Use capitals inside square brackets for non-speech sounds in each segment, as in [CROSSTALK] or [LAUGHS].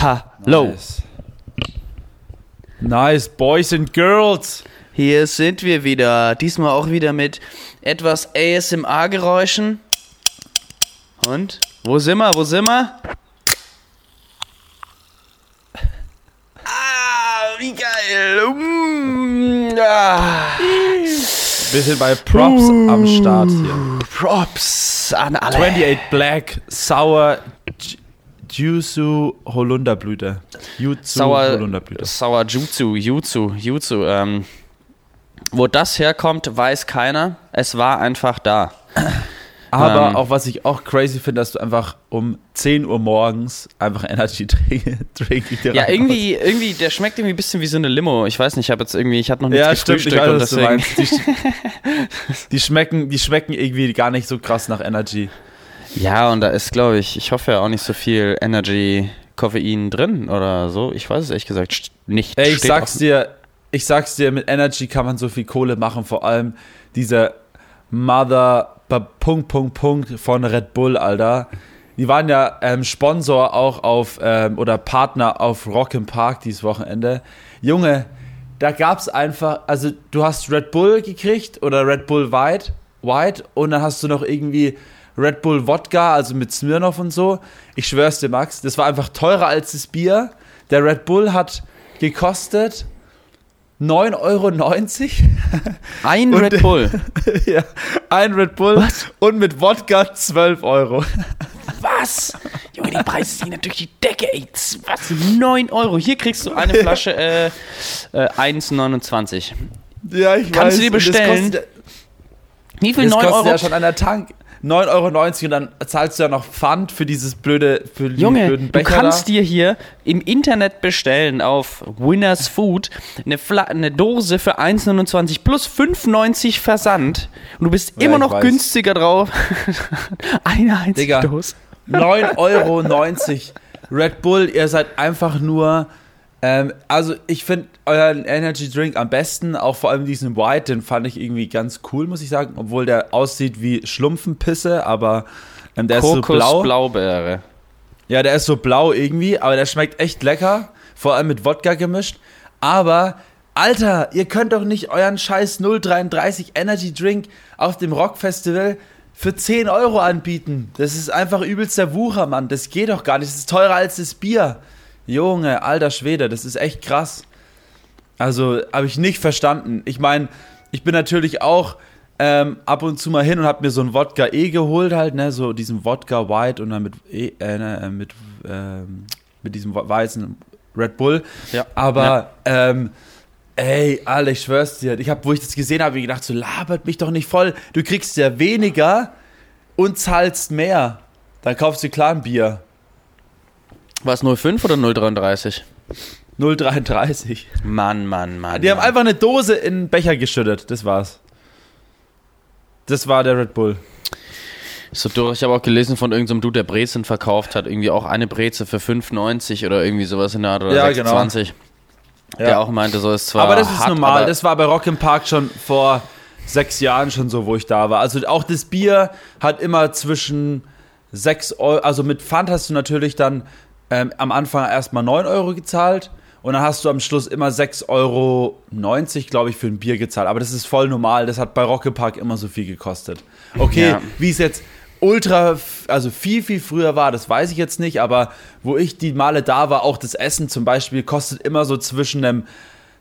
Hallo. Nice. nice, Boys and Girls. Hier sind wir wieder. Diesmal auch wieder mit etwas ASMR-Geräuschen. Und? Wo sind wir? Wo sind wir? Ah, wie geil. Mm, ah. Wir sind bei Props am Start hier. Props an alle. 28 Black Sour J- Jusu Holunderblüte. Jutsu Sauer, Holunderblüte. Sauer Jutsu, Jutsu, Jutsu. Ähm, wo das herkommt, weiß keiner. Es war einfach da. Aber Ähm. auch was ich auch crazy finde, dass du einfach um 10 Uhr morgens einfach Energy Drink, [LAUGHS] Ja, irgendwie, irgendwie, der schmeckt irgendwie ein bisschen wie so eine Limo. Ich weiß nicht, ich habe jetzt irgendwie, ich hatte noch nichts Ja, stimmt, ich weiß, was du meinst. Die, [LAUGHS] die, schmecken, die schmecken irgendwie gar nicht so krass nach Energy. Ja, und da ist, glaube ich, ich hoffe ja auch nicht so viel Energy, Koffein drin oder so. Ich weiß es ehrlich gesagt nicht. Ey, ich sag's dir, ich sag's dir, mit Energy kann man so viel Kohle machen, vor allem dieser Mother Punkt, Punkt, Punkt von Red Bull, Alter. Die waren ja ähm, Sponsor auch auf, ähm, oder Partner auf Rock im Park dieses Wochenende. Junge, da gab's einfach, also du hast Red Bull gekriegt oder Red Bull White, White und dann hast du noch irgendwie Red Bull Wodka, also mit Smirnoff und so. Ich schwör's dir, Max, das war einfach teurer als das Bier. Der Red Bull hat gekostet 9,90 Euro. Ein Und- Red Bull. [LAUGHS] ja, ein Red Bull und mit Wodka 12 Euro. Was? Junge, die Preise sind natürlich die Decke, ey. Was? 9 Euro. Hier kriegst du eine Flasche äh, äh, 1,29. Ja, ich Kannst du dir und das bestellen? kostet- Wie viel Das 9 kostet Euro? ja schon an der Tank 9,90 Euro und dann zahlst du ja noch Pfand für dieses blöde, für die Junge, blöden du Becher kannst da. dir hier im Internet bestellen auf Winners Food eine, Fla eine Dose für 1,29 plus 5,90 Versand. Und du bist Ja, immer noch weiß. günstiger drauf. [LAUGHS] Eine einzige Digga. Dose. 9,90 Euro. Red Bull, ihr seid einfach nur. Ähm, also, ich finde euren Energy Drink am besten, auch vor allem diesen White, den fand ich irgendwie ganz cool, muss ich sagen, obwohl der aussieht wie Schlumpfenpisse, aber ähm, der ist so blau. Kokos Blaubeere. Ja, der ist so blau irgendwie, aber der schmeckt echt lecker, vor allem mit Wodka gemischt. Aber, Alter, ihr könnt doch nicht euren scheiß 033 Energy Drink auf dem Rockfestival für 10 Euro anbieten. Das ist einfach übelster Wucher, Mann. Das geht doch gar nicht. Das ist teurer als das Bier. Junge, alter Schwede, das ist echt krass. Also, habe ich nicht verstanden. Ich meine, ich bin natürlich auch ähm, ab und zu mal hin und habe mir so ein Wodka E geholt, halt, ne, so diesen Wodka White und dann mit, e, äh, ne, mit, ähm, mit diesem weißen Red Bull. Ja. Aber, ähm, ey, Alter, ich schwör's dir, ich hab, wo ich das gesehen habe, ich gedacht, so labert mich doch nicht voll. Du kriegst ja weniger und zahlst mehr. Dann kaufst du klar ein Bier. War es 05 oder 033? 0,33. Mann, Mann, Mann. Die haben Mann. einfach eine Dose in einen Becher geschüttet. Das war's. Das war der Red Bull. So durch. Ich habe auch gelesen von irgendeinem Dude, der Brezen verkauft hat. Irgendwie auch eine Breze für 5,90 oder irgendwie sowas in der Art. Oder Ja, 26. Der Ja. auch meinte, so ist zwar. aber das ist hart, normal. Das war bei Rock im Park schon vor sechs Jahren schon so, wo ich da war. Also auch das Bier hat immer zwischen sechs Euro, also mit Pfand hast du natürlich dann ähm, am Anfang erstmal 9 Euro gezahlt und dann hast du am Schluss immer 6,90 Euro, glaube ich, für ein Bier gezahlt. Aber das ist voll normal. Das hat bei Rock im Park immer so viel gekostet. Okay, Ja. wie es jetzt ultra, also viel, viel früher war, das weiß ich jetzt nicht, aber wo ich die Male da war, auch das Essen zum Beispiel, kostet immer so zwischen einem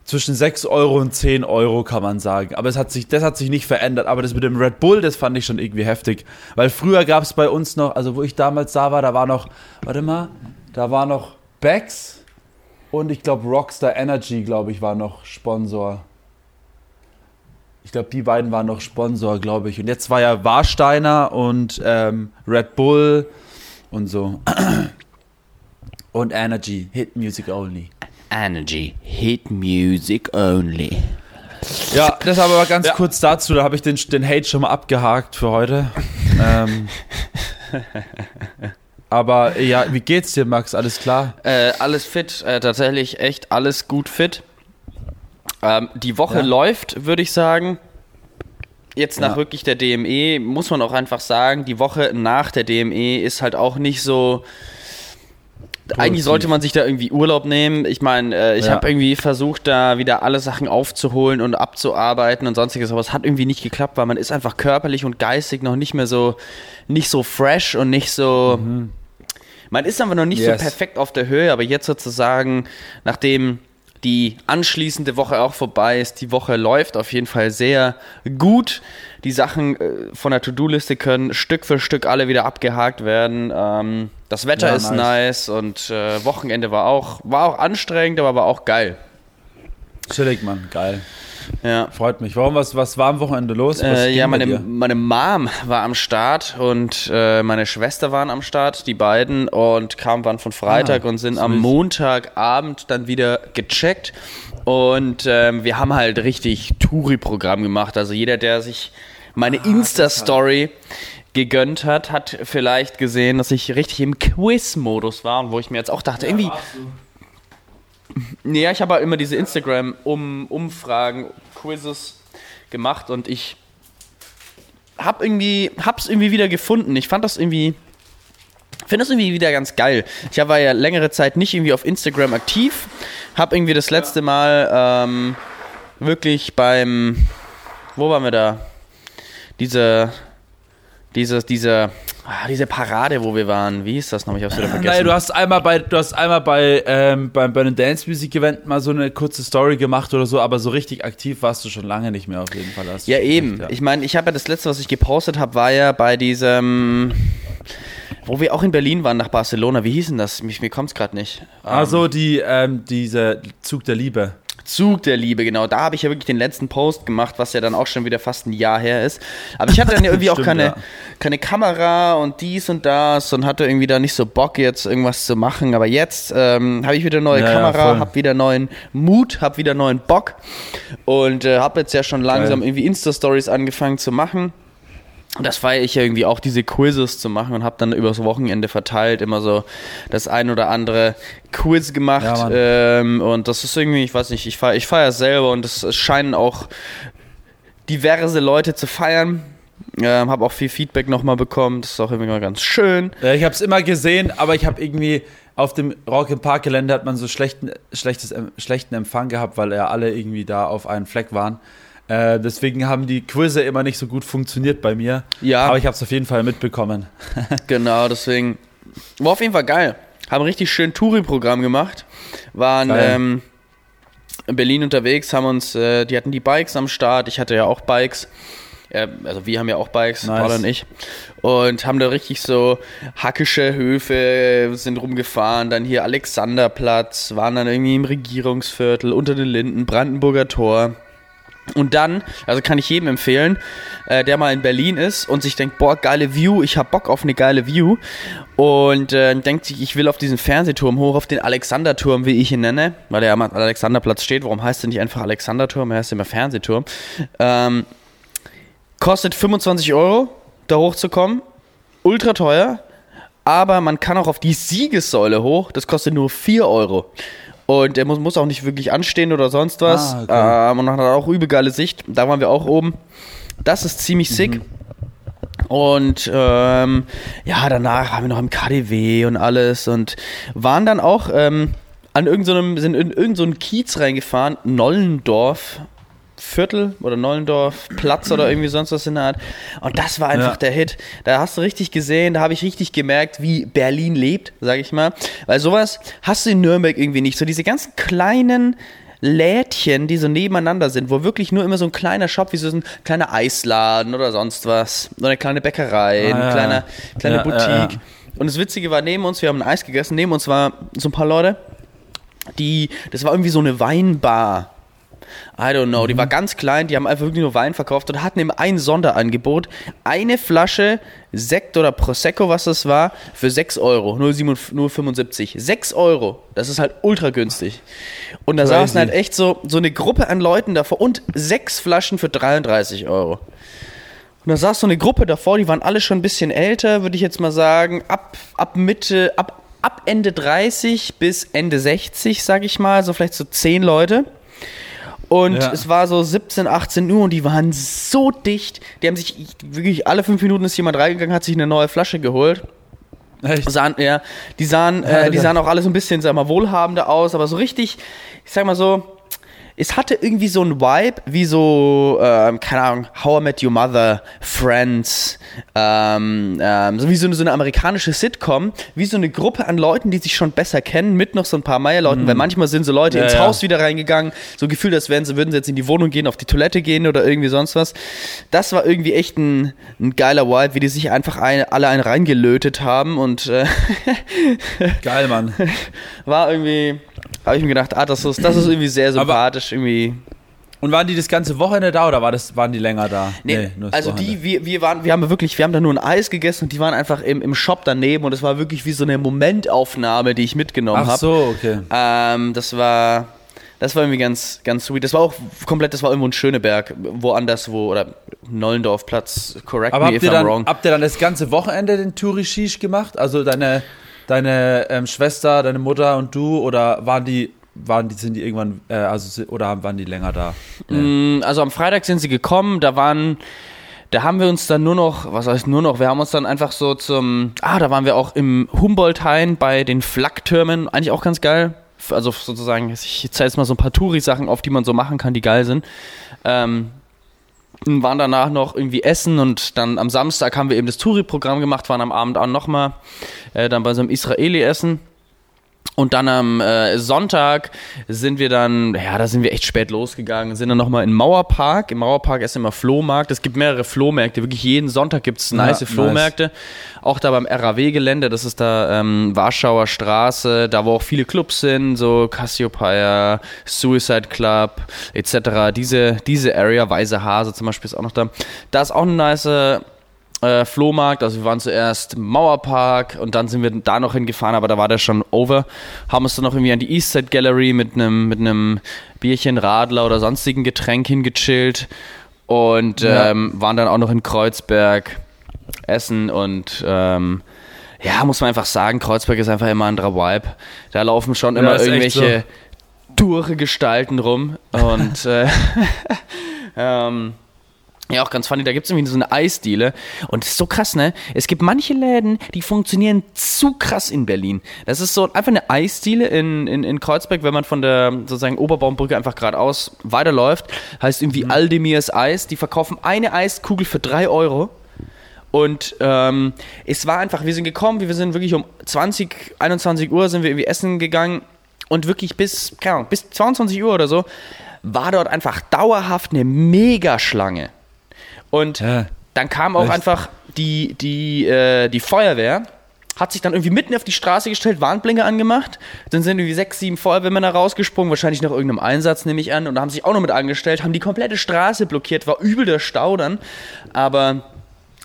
zwischen 6 Euro und 10 Euro, kann man sagen. Aber es hat sich, das hat sich nicht verändert. Aber das mit dem Red Bull, das fand ich schon irgendwie heftig. Weil früher gab es bei uns noch, also wo ich damals da war, da war noch, warte mal, da war noch Becks und ich glaube Rockstar Energy, glaube ich, war noch Sponsor. Ich glaube, die beiden waren noch Sponsor, glaube ich. Und jetzt war ja Warsteiner und ähm, Red Bull und so. Und Energy, Hit Music Only. Energy. Hit Music Only. Ja, das aber ganz Ja. kurz dazu, da habe ich den, den Hate schon mal abgehakt für heute. ähm, [LAUGHS] aber ja, wie geht's dir, Max? Alles klar? Äh, alles fit, äh, tatsächlich echt alles gut fit. Ähm, die Woche Ja. läuft, würde ich sagen. Jetzt nach Ja. wirklich der DME muss man auch einfach sagen, die Woche nach der DME ist halt auch nicht so Eigentlich sollte man sich da irgendwie Urlaub nehmen. Ich meine, äh, ich Ja. habe irgendwie versucht, da wieder alle Sachen aufzuholen und abzuarbeiten und sonstiges, aber es hat irgendwie nicht geklappt, weil man ist einfach körperlich und geistig noch nicht mehr so, nicht so fresh und nicht so. Man ist einfach noch nicht Yes. so perfekt auf der Höhe, aber jetzt sozusagen, nachdem die anschließende Woche auch vorbei ist, die Woche läuft auf jeden Fall sehr gut. Die Sachen äh, von der To-Do-Liste können Stück für Stück alle wieder abgehakt werden. Ähm, das Wetter Ja, ist nice. nice, und äh, Wochenende war auch, war auch anstrengend, aber war auch geil. Chillig, Mann. Geil. Ja. Freut mich. Warum, was, was war am Wochenende los? Äh, ja, meine, meine Mom war am Start und äh, meine Schwester waren am Start, die beiden, und kamen waren von Freitag Ah, und sind am. Montagabend dann wieder gecheckt. Und ähm, wir haben halt richtig Touri-Programm gemacht. Also jeder, der sich meine Insta-Story gegönnt hat, hat vielleicht gesehen, dass ich richtig im Quiz-Modus war und wo ich mir jetzt auch dachte, irgendwie, Nee, ja, ich habe halt immer diese Instagram-Umfragen, Quizzes gemacht und ich hab irgendwie, hab's irgendwie wieder gefunden. Ich fand das irgendwie, finde das irgendwie wieder ganz geil. Ich war ja längere Zeit nicht irgendwie auf Instagram aktiv, hab irgendwie das letzte Mal ähm, wirklich beim, wo waren wir da? Diese, diese, diese, ah, diese Parade, wo wir waren. Wie hieß das noch? Ich hab's wieder vergessen. Naja, du hast einmal bei, du hast einmal bei, ähm, beim Burn Dance Music Event mal so eine kurze Story gemacht oder so, aber so richtig aktiv warst du schon lange nicht mehr auf jeden Fall. Ja, eben. recht, ja. Ich meine, ich habe ja das letzte, was ich gepostet habe, war ja bei diesem, wo wir auch in Berlin waren, nach Barcelona. Wie hieß denn das? Mich, mir kommt's gerade nicht. Also die, ähm, dieser Zug der Liebe. Zug der Liebe, genau. Da habe ich ja wirklich den letzten Post gemacht, was ja dann auch schon wieder fast ein Jahr her ist. Aber ich hatte dann ja irgendwie [LAUGHS] auch Stimmt, keine, ja. keine Kamera und dies und das und hatte irgendwie da nicht so Bock, jetzt irgendwas zu machen. Aber jetzt ähm, habe ich wieder neue Ja, ja, Kamera, voll. habe wieder neuen Mut, habe wieder neuen Bock und äh, habe jetzt ja schon langsam Geil. irgendwie Insta-Stories angefangen zu machen. Und das feiere ich ja irgendwie auch, diese Quizzes zu machen und habe dann übers Wochenende verteilt immer so das ein oder andere Quiz gemacht. Ja, ähm, und das ist irgendwie, ich weiß nicht, ich feiere ich feiere es selber und es, scheinen auch diverse Leute zu feiern. Ähm, habe auch viel Feedback nochmal bekommen. Das ist auch irgendwie mal ganz schön. Ja, ich habe es immer gesehen, aber ich habe irgendwie auf dem Rock im Park Gelände hat man so schlechten, schlechtes, schlechten Empfang gehabt, weil ja alle irgendwie da auf einen Fleck waren. Äh, deswegen haben die Quizze immer nicht so gut funktioniert bei mir. Ja. Aber ich habe es auf jeden Fall mitbekommen. [LAUGHS] Genau, deswegen war auf jeden Fall geil. Haben richtig schön Touri-Programm gemacht. Waren ähm, in Berlin unterwegs, haben uns, äh, die hatten die Bikes am Start. Ich hatte ja auch Bikes. Äh, also wir haben ja auch Bikes, Nice. Paul und ich. Und haben da richtig so hackische Höfe, sind rumgefahren. Dann hier Alexanderplatz, waren dann irgendwie im Regierungsviertel, unter den Linden, Brandenburger Tor. Und dann, also kann ich jedem empfehlen, äh, der mal in Berlin ist und sich denkt, boah, geile View, ich hab Bock auf eine geile View. Und äh, denkt sich, ich will auf diesen Fernsehturm hoch, auf den Alexanderturm, wie ich ihn nenne, weil der am Alexanderplatz steht. Warum heißt der nicht einfach Alexanderturm? Er heißt immer Fernsehturm. Ähm, kostet 25 Euro, da hochzukommen. Ultra teuer. Aber man kann auch auf die Siegessäule hoch. Das kostet nur 4 Euro. Und er muss, muss auch nicht wirklich anstehen oder sonst was. Ah, okay. ähm, und man hat auch übel geile Sicht. Da waren wir auch oben. Das ist ziemlich sick. Und ähm, ja, danach waren wir noch im KDW und alles und waren dann auch ähm, an irgendeinem, sind in irgendeinen Kiez reingefahren, Nollendorf. Viertel oder Nollendorf Platz oder irgendwie sonst was in der Art. Und das war einfach Ja. der Hit. Da hast du richtig gesehen, da habe ich richtig gemerkt, wie Berlin lebt, sag ich mal. Weil sowas hast du in Nürnberg irgendwie nicht. So diese ganzen kleinen Lädchen, die so nebeneinander sind, wo wirklich nur immer so ein kleiner Shop, wie so ein kleiner Eisladen oder sonst was. Oder eine kleine Bäckerei, Ah, eine ja. kleine, kleine Ja, Boutique. Und das Witzige war, neben uns, wir haben ein Eis gegessen, neben uns war so ein paar Leute, die, das war irgendwie so eine Weinbar. I don't know, die war ganz klein, die haben einfach wirklich nur Wein verkauft und hatten eben ein Sonderangebot. Eine Flasche Sekt oder Prosecco, was das war, für 6 Euro, 0,7 0,75. 6 Euro, das ist halt ultra günstig. Und da Crazy. saßen halt echt so, so eine Gruppe an Leuten davor und sechs Flaschen für 33 Euro. Und da saß so eine Gruppe davor, die waren alle schon ein bisschen älter, würde ich jetzt mal sagen, ab, ab Mitte, ab, ab Ende 30 bis Ende 60, sag ich mal, so vielleicht so 10 Leute. Und Ja. es war so 17, 18 Uhr und die waren so dicht. Die haben sich wirklich alle fünf Minuten ist jemand reingegangen, hat sich eine neue Flasche geholt. Echt? Sahen, ja, die sahen, äh, die sahen auch alle so ein bisschen, sag mal, wohlhabender aus, aber so richtig, ich sag mal so, es hatte irgendwie so ein Vibe, wie so, ähm, keine Ahnung, How I Met Your Mother, Friends, ähm, ähm, so wie so eine, so eine amerikanische Sitcom, wie so eine Gruppe an Leuten, die sich schon besser kennen, mit noch so ein paar Meierleuten, weil manchmal sind so Leute Ja, ins ja. Haus wieder reingegangen, so gefühlt, als wären sie, würden sie jetzt in die Wohnung gehen, auf die Toilette gehen oder irgendwie sonst was. Das war irgendwie echt ein, ein geiler Vibe, wie die sich einfach eine, alle einen reingelötet haben und äh, [LAUGHS] Geil, Mann. war irgendwie, habe ich mir gedacht, ah, das ist, das ist irgendwie sehr sympathisch, irgendwie. Und waren die das ganze Wochenende da oder war das, waren die länger da? Nee, nur das also Wochenende. die, wir, wir waren, wir haben wirklich, wir haben da nur ein Eis gegessen und die waren einfach im, im Shop daneben und es war wirklich wie so eine Momentaufnahme, die ich mitgenommen Ach habe. so, okay. Ähm, das war, das war irgendwie ganz, ganz sweet. Das war auch komplett, das war irgendwo in Schöneberg, woanders, wo, oder Nollendorfplatz, correct Aber me habt if ihr, I'm dann, wrong. habt ihr dann das ganze Wochenende den Touri-Shish gemacht? Also deine, deine ähm, Schwester, deine Mutter und du? Oder waren die, waren die, sind die irgendwann, äh, also, oder waren die länger da? Mm, Also am Freitag sind sie gekommen, da waren, da haben wir uns dann nur noch, was heißt nur noch, wir haben uns dann einfach so zum, ah, da waren wir auch im Humboldt-Hain bei den Flaktürmen, eigentlich auch ganz geil. Also sozusagen, ich zeige jetzt mal so ein paar Touri-Sachen auf, die man so machen kann, die geil sind. Ähm, waren danach noch irgendwie essen und dann am Samstag haben wir eben das Touri-Programm gemacht, waren am Abend auch nochmal äh, dann bei so einem Israeli essen. Und dann am äh, Sonntag sind wir dann, ja, da sind wir echt spät losgegangen, sind dann nochmal in Mauerpark. Im Mauerpark ist immer Flohmarkt. Es gibt mehrere Flohmärkte. Wirklich jeden Sonntag gibt es nice nice. Flohmärkte. Auch da beim RAW-Gelände, das ist da ähm, Warschauer Straße, da wo auch viele Clubs sind, so Cassiopeia, Suicide Club etc. Diese, diese Area, Weiße Hase zum Beispiel ist auch noch da. Da ist auch eine nice äh, Flohmarkt. Also wir waren zuerst im Mauerpark und dann sind wir da noch hingefahren, aber da war der schon over. Haben uns dann noch irgendwie an die Eastside Gallery mit einem mit einem Bierchen, Radler oder sonstigen Getränk hingechillt und Ja. ähm, waren dann auch noch in Kreuzberg essen und ähm, ja, muss man einfach sagen, Kreuzberg ist einfach immer ein anderer Vibe. Da laufen schon Ja, immer irgendwelche dure Gestalten rum und äh, [LAUGHS] ähm, ja, auch ganz funny, da gibt es irgendwie so eine Eisdiele und das ist so krass, ne? Es gibt manche Läden, die funktionieren zu krass in Berlin. Das ist so einfach eine Eisdiele in, in, in Kreuzberg, wenn man von der sozusagen Oberbaumbrücke einfach geradeaus weiterläuft, heißt irgendwie Aldemirs Eis, die verkaufen eine Eiskugel für drei Euro. Und ähm, es war einfach, wir sind gekommen, wir sind wirklich um 20, 21 Uhr sind wir irgendwie essen gegangen und wirklich bis, keine Ahnung, bis 22 Uhr oder so war dort einfach dauerhaft eine Megaschlange. Und Ja. dann kam auch Echt? einfach die, die, äh, die Feuerwehr, hat sich dann irgendwie mitten auf die Straße gestellt, Warnblinker angemacht. Dann sind irgendwie sechs, sieben Feuerwehrmänner rausgesprungen, wahrscheinlich nach irgendeinem Einsatz, nehme ich an, und haben sich auch noch mit angestellt, haben die komplette Straße blockiert, war übel der Stau dann. Aber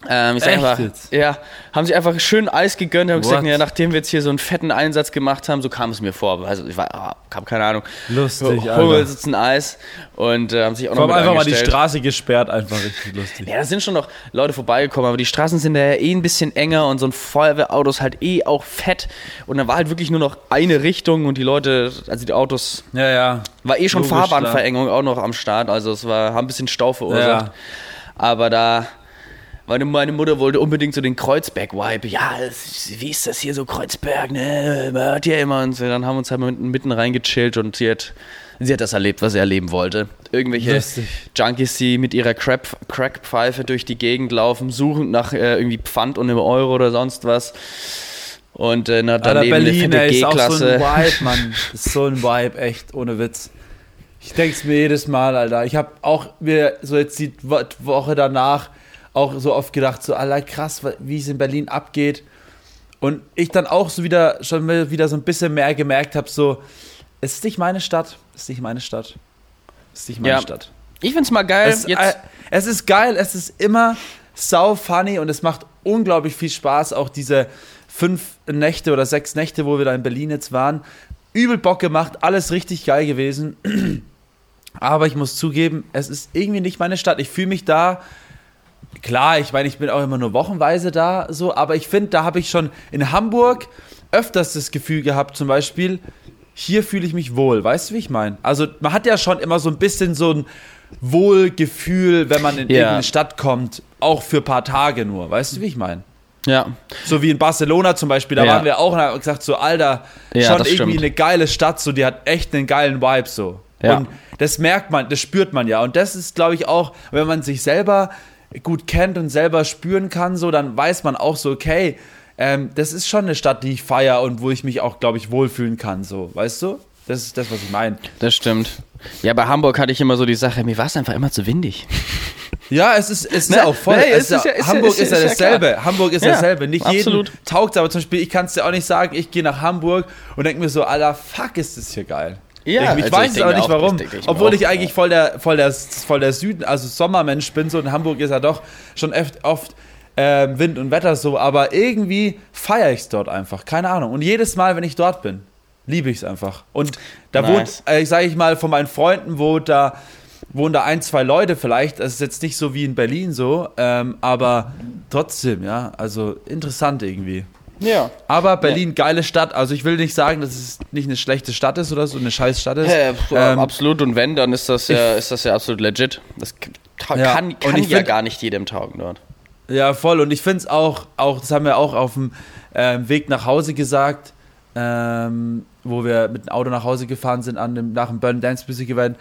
ähm, ich sag Echt einfach, jetzt? ja, haben sich einfach schön Eis gegönnt, haben gesagt, What? ja, nachdem wir jetzt hier so einen fetten Einsatz gemacht haben, so kam es mir vor. Also ich war, ah, hab keine Ahnung. Lustig, wir Alter. jetzt ein Eis und äh, haben sich auch noch mit einfach mal die. Straße gesperrt, einfach richtig lustig. Ja, da sind schon noch Leute vorbeigekommen, aber die Straßen sind da ja eh ein bisschen enger und so ein Feuerwehrauto ist halt eh auch fett. Und dann war halt wirklich nur noch eine Richtung und die Leute, also die Autos, Ja, ja. war eh schon Logisch, Fahrbahnverengung auch noch am Start. Also es war, haben ein bisschen Stau verursacht. Ja. Aber da, meine, meine Mutter wollte unbedingt so den Kreuzberg-Vibe. Ja, es- wie ist das hier so Kreuzberg, ne? Man hört ja immer. Und dann haben wir uns halt mitten, mitten reingechillt und sie hat, sie hat das erlebt, was sie erleben wollte. Irgendwelche Lustig. Junkies, die mit ihrer Crap, Crackpfeife durch die Gegend laufen, suchen nach äh, irgendwie Pfand und einem Euro oder sonst was. Und äh, na, daneben eine Berlin, fette ey, ist auch so G-Klasse. ein Vibe, Mann. [LAUGHS] Ist so ein Vibe, echt, ohne Witz. Ich denk's mir jedes Mal, Alter. Ich habe auch mir so jetzt die Wo- Woche danach auch so oft gedacht, so, Alter, krass, wie es in Berlin abgeht. Und ich dann auch so wieder, schon wieder so ein bisschen mehr gemerkt habe, so, es ist nicht meine Stadt, es ist nicht meine Stadt. Es ist nicht meine Ja. Stadt. Ich find's mal geil. Es, jetzt, äh, es ist geil, es ist immer sau funny und es macht unglaublich viel Spaß. Auch diese fünf Nächte oder sechs Nächte, wo wir da in Berlin jetzt waren. Übel Bock gemacht, alles richtig geil gewesen. [CLEARS THROAT] Aber ich muss zugeben, es ist irgendwie nicht meine Stadt. Ich fühle mich da. Klar, ich meine, ich bin auch immer nur wochenweise da, so, aber ich finde, da habe ich schon in Hamburg öfters das Gefühl gehabt, zum Beispiel, hier fühle ich mich wohl. Weißt du, wie ich meine? Also, man hat ja schon immer so ein bisschen so ein Wohlgefühl, wenn man in Ja. irgendeine Stadt kommt, auch für ein paar Tage nur. Weißt du, wie ich meine? Ja. So wie in Barcelona zum Beispiel, da Ja. waren wir auch und haben gesagt, so, Alter, Ja, schon irgendwie stimmt. eine geile Stadt, so, die hat echt einen geilen Vibe, so. Ja. Und das merkt man, das spürt man ja. Und das ist, glaube ich, auch, wenn man sich selber gut kennt und selber spüren kann, so, dann weiß man auch so, okay, ähm, das ist schon eine Stadt, die ich feiere und wo ich mich auch, glaube ich, wohlfühlen kann, so, weißt du? Das ist das, was ich meine. Das stimmt. Ja, bei Hamburg hatte ich immer so die Sache, mir war es einfach immer zu windig. [LAUGHS] Ja, es ist, es ist Ne? ja auch voll. Es ist ist Hamburg ist ja- dasselbe. Hamburg ist Ja, dasselbe. Nicht absolut. jeden taugt aber zum Beispiel, ich kann es dir auch nicht sagen, ich gehe nach Hamburg und denke mir so, Alter, fuck, ist das hier geil. Ja, ich, also weiß es aber nicht auch, warum. ich ich Obwohl auch, ich eigentlich voll der, voll, der, voll der Süden, also Sommermensch bin, so in Hamburg ist ja doch schon oft, oft ähm, Wind und Wetter so, aber irgendwie feiere ich es dort einfach. Keine Ahnung. Und jedes Mal, wenn ich dort bin, liebe ich es einfach. Und da Nice. wohnt, äh, sage ich mal, von meinen Freunden wohnt da, wohnen da ein, zwei Leute vielleicht. Das ist jetzt nicht so wie in Berlin so, ähm, aber trotzdem, ja, also interessant irgendwie. Ja. Aber Berlin, geile Stadt. Also ich will nicht sagen, dass es nicht eine schlechte Stadt ist oder so, eine scheiß Stadt ist. Äh, Ähm, absolut und wenn, dann ist das ja, ist das ja absolut legit. Das k- ta- Ja, kann, kann ich ja find- gar nicht jedem taugen dort. Ja, voll. Und ich finde es auch, auch, das haben wir auch auf dem ähm, Weg nach Hause gesagt, ähm, wo wir mit dem Auto nach Hause gefahren sind an dem, nach dem Burn Dance Music Event.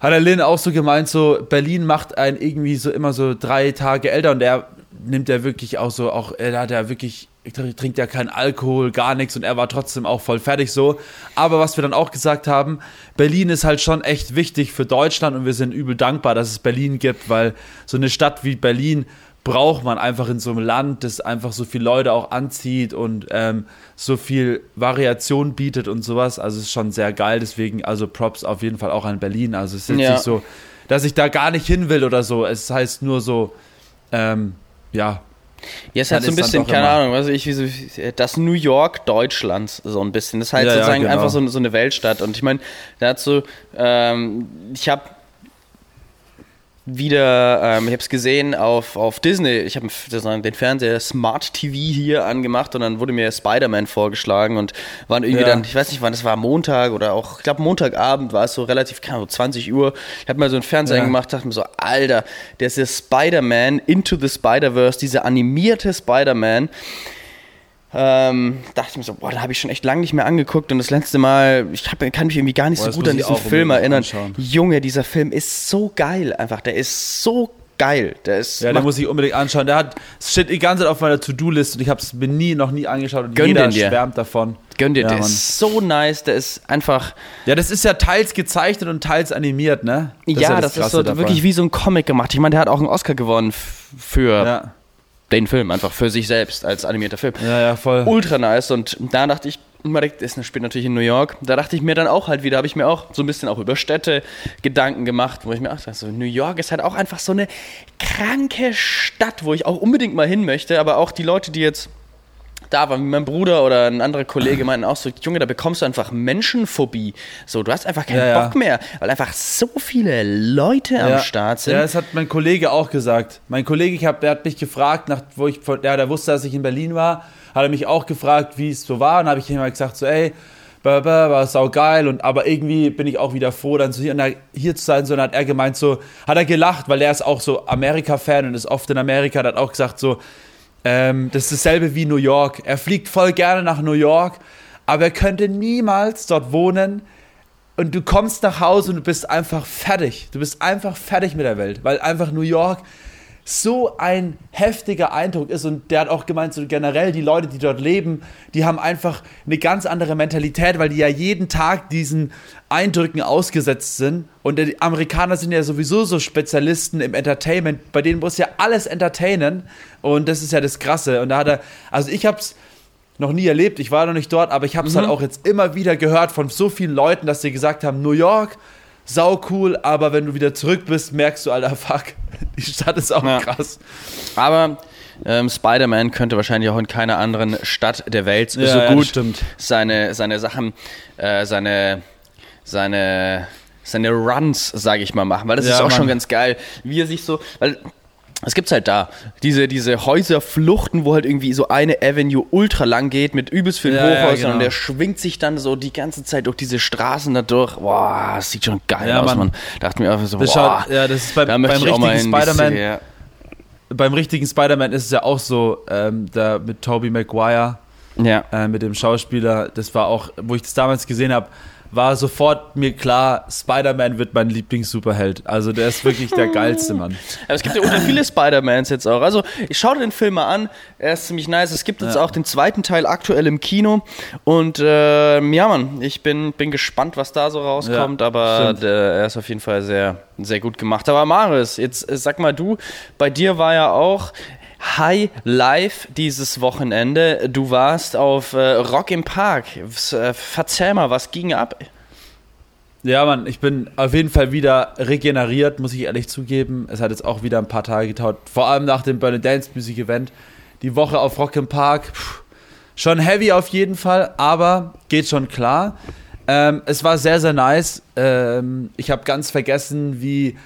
Hat der Lin auch so gemeint, so Berlin macht einen irgendwie so immer so drei Tage älter und der nimmt ja wirklich auch so, auch er hat ja wirklich, trinkt ja keinen Alkohol, gar nichts und er war trotzdem auch voll fertig so. Aber was wir dann auch gesagt haben, Berlin ist halt schon echt wichtig für Deutschland und wir sind übel dankbar, dass es Berlin gibt, weil so eine Stadt wie Berlin braucht man einfach in so einem Land, das einfach so viele Leute auch anzieht und ähm, so viel Variation bietet und sowas. Also es ist schon sehr geil. Deswegen, also Props auf jeden Fall auch an Berlin. Also es ist jetzt Ja. nicht so, dass ich da gar nicht hin will oder so. Es heißt nur so, ähm, ja. Ja, Dann hat so ein ist bisschen, keine immer- Ahnung, weiß ich, wie so, das New York Deutschlands, so ein bisschen. Das ist halt Ja, ja, sozusagen genau. einfach so, so eine Weltstadt. Und ich meine, dazu, ähm, ich habe wieder, ähm, ich habe es gesehen auf, auf Disney, ich habe den Fernseher Smart TV hier angemacht und dann wurde mir Spider-Man vorgeschlagen und waren irgendwie Ja. dann, ich weiß nicht wann, das war Montag oder auch, ich glaube Montagabend war es so relativ, keine Ahnung, 20 Uhr. Ich habe mal so einen Fernseher Ja. gemacht, dachte mir so, Alter, der ist der Spider-Man Into the Spider-Verse, dieser animierte Spider-Man. Ähm, dachte ich mir so, boah, da habe ich schon echt lange nicht mehr angeguckt und das letzte Mal, ich hab, kann mich irgendwie gar nicht Boah, so das gut an diesen Film erinnern. anschauen. Junge, dieser Film ist so geil einfach, der ist so geil. Der ist, Ja, den muss ich unbedingt anschauen. Der hat, steht die ganze Zeit auf meiner To-Do-List und ich habe es mir nie, noch nie angeschaut und Gönn jeder dir. schwärmt davon. gönn dir, ja, der Mann. ist so nice, der ist einfach, Ja, das ist ja teils gezeichnet und teils animiert, ne? ja, das ist Krasse so wirklich wie so ein Comic gemacht. Ich meine, der hat auch einen Oscar gewonnen für Ja, den Film, einfach für sich selbst als animierter Film. ja, ja, voll. ultra nice und da dachte ich, das ist- spielt natürlich in New York, da dachte ich mir dann auch halt wieder, habe ich mir auch so ein bisschen auch über Städte Gedanken gemacht, wo ich mir auch dachte, so New York ist halt auch einfach so eine kranke Stadt, wo ich auch unbedingt mal hin möchte, aber auch die Leute, die jetzt da waren, wie mein Bruder oder ein anderer Kollege meinten auch so, Junge, da bekommst du einfach Menschenphobie. So, du hast einfach keinen Ja. Bock mehr, weil einfach so viele Leute am ja. Start sind. Ja, das hat mein Kollege auch gesagt. Mein Kollege, ich hab, der hat mich gefragt, nach, wo ich, ja, der wusste, dass ich in Berlin war, hat er mich auch gefragt, wie es so war. Und habe ich ihm halt gesagt, so, ey, war sau geil. Und aber irgendwie bin ich auch wieder froh, dann so hier, hier zu sein. So, und dann hat er gemeint, so, hat er gelacht, weil er ist auch so Amerika-Fan und ist oft in Amerika. Der hat auch gesagt, so, ähm, das ist dasselbe wie New York. Er fliegt voll gerne nach New York, aber er könnte niemals dort wohnen. Und du kommst nach Hause und du bist einfach fertig. Du bist einfach fertig mit der Welt, weil einfach New York so ein heftiger Eindruck ist. Und der hat auch gemeint, so generell die Leute, die dort leben, die haben einfach eine ganz andere Mentalität, weil die ja jeden Tag diesen Eindrücken ausgesetzt sind. Und die Amerikaner sind ja sowieso so Spezialisten im Entertainment, bei denen muss ja alles entertainen. Und das ist ja das Krasse. Und da hat er, also ich hab's noch nie erlebt, ich war noch nicht dort, aber ich habe es halt auch jetzt immer wieder gehört von so vielen Leuten, dass sie gesagt haben, New York, sau cool, aber wenn du wieder zurück bist, merkst du, alter, [LAUGHS] fuck, die Stadt ist auch Ja. krass. Aber ähm, Spider-Man könnte wahrscheinlich auch in keiner anderen Stadt der Welt Ja, so ja, gut seine, seine Sachen, äh, seine, seine, seine Runs, sage ich mal, machen. Weil das ist auch Mann. schon ganz geil, wie er sich so, weil es gibt's halt da, diese, diese Häuserfluchten, wo halt irgendwie so eine Avenue ultra lang geht mit übelst vielen Ja, ja, Hochhäusern genau. und der schwingt sich dann so die ganze Zeit durch diese Straßen da durch. Boah, das sieht schon geil Ja, aus, Mann. man. Dachte mir einfach so, Das boah, schaut, ja, das ist beim, da beim richtigen. Spider-Man, Ja. beim richtigen Spider-Man ist es ja auch so, ähm, da mit Tobey Maguire, Ja. äh, mit dem Schauspieler, das war auch, wo ich das damals gesehen habe, war sofort mir klar, Spider-Man wird mein Lieblings-Superheld. Also der ist wirklich der [LAUGHS] geilste Mann. Aber es gibt ja unter viele Spider-Mans jetzt auch. Also, ich schaue den Film mal an. Er ist ziemlich nice. Es gibt jetzt Ja. auch den zweiten Teil aktuell im Kino. Und äh, ja, Mann, ich bin, bin gespannt, was da so rauskommt. Ja, aber der, er ist auf jeden Fall sehr, sehr gut gemacht. Aber Maris, jetzt äh, sag mal du, bei dir war ja auch. High Life dieses Wochenende. Du warst auf äh, Rock im Park. Äh, Verzähl mal, was ging ab? Ja, Mann, ich bin auf jeden Fall wieder regeneriert, muss ich ehrlich zugeben. Es hat jetzt auch wieder ein paar Tage gedauert, vor allem nach dem Burn Dance Music Event. Die Woche auf Rock im Park, pff, schon heavy auf jeden Fall, aber geht schon klar. Ähm, es war sehr, sehr nice. Ähm, ich habe ganz vergessen, wie,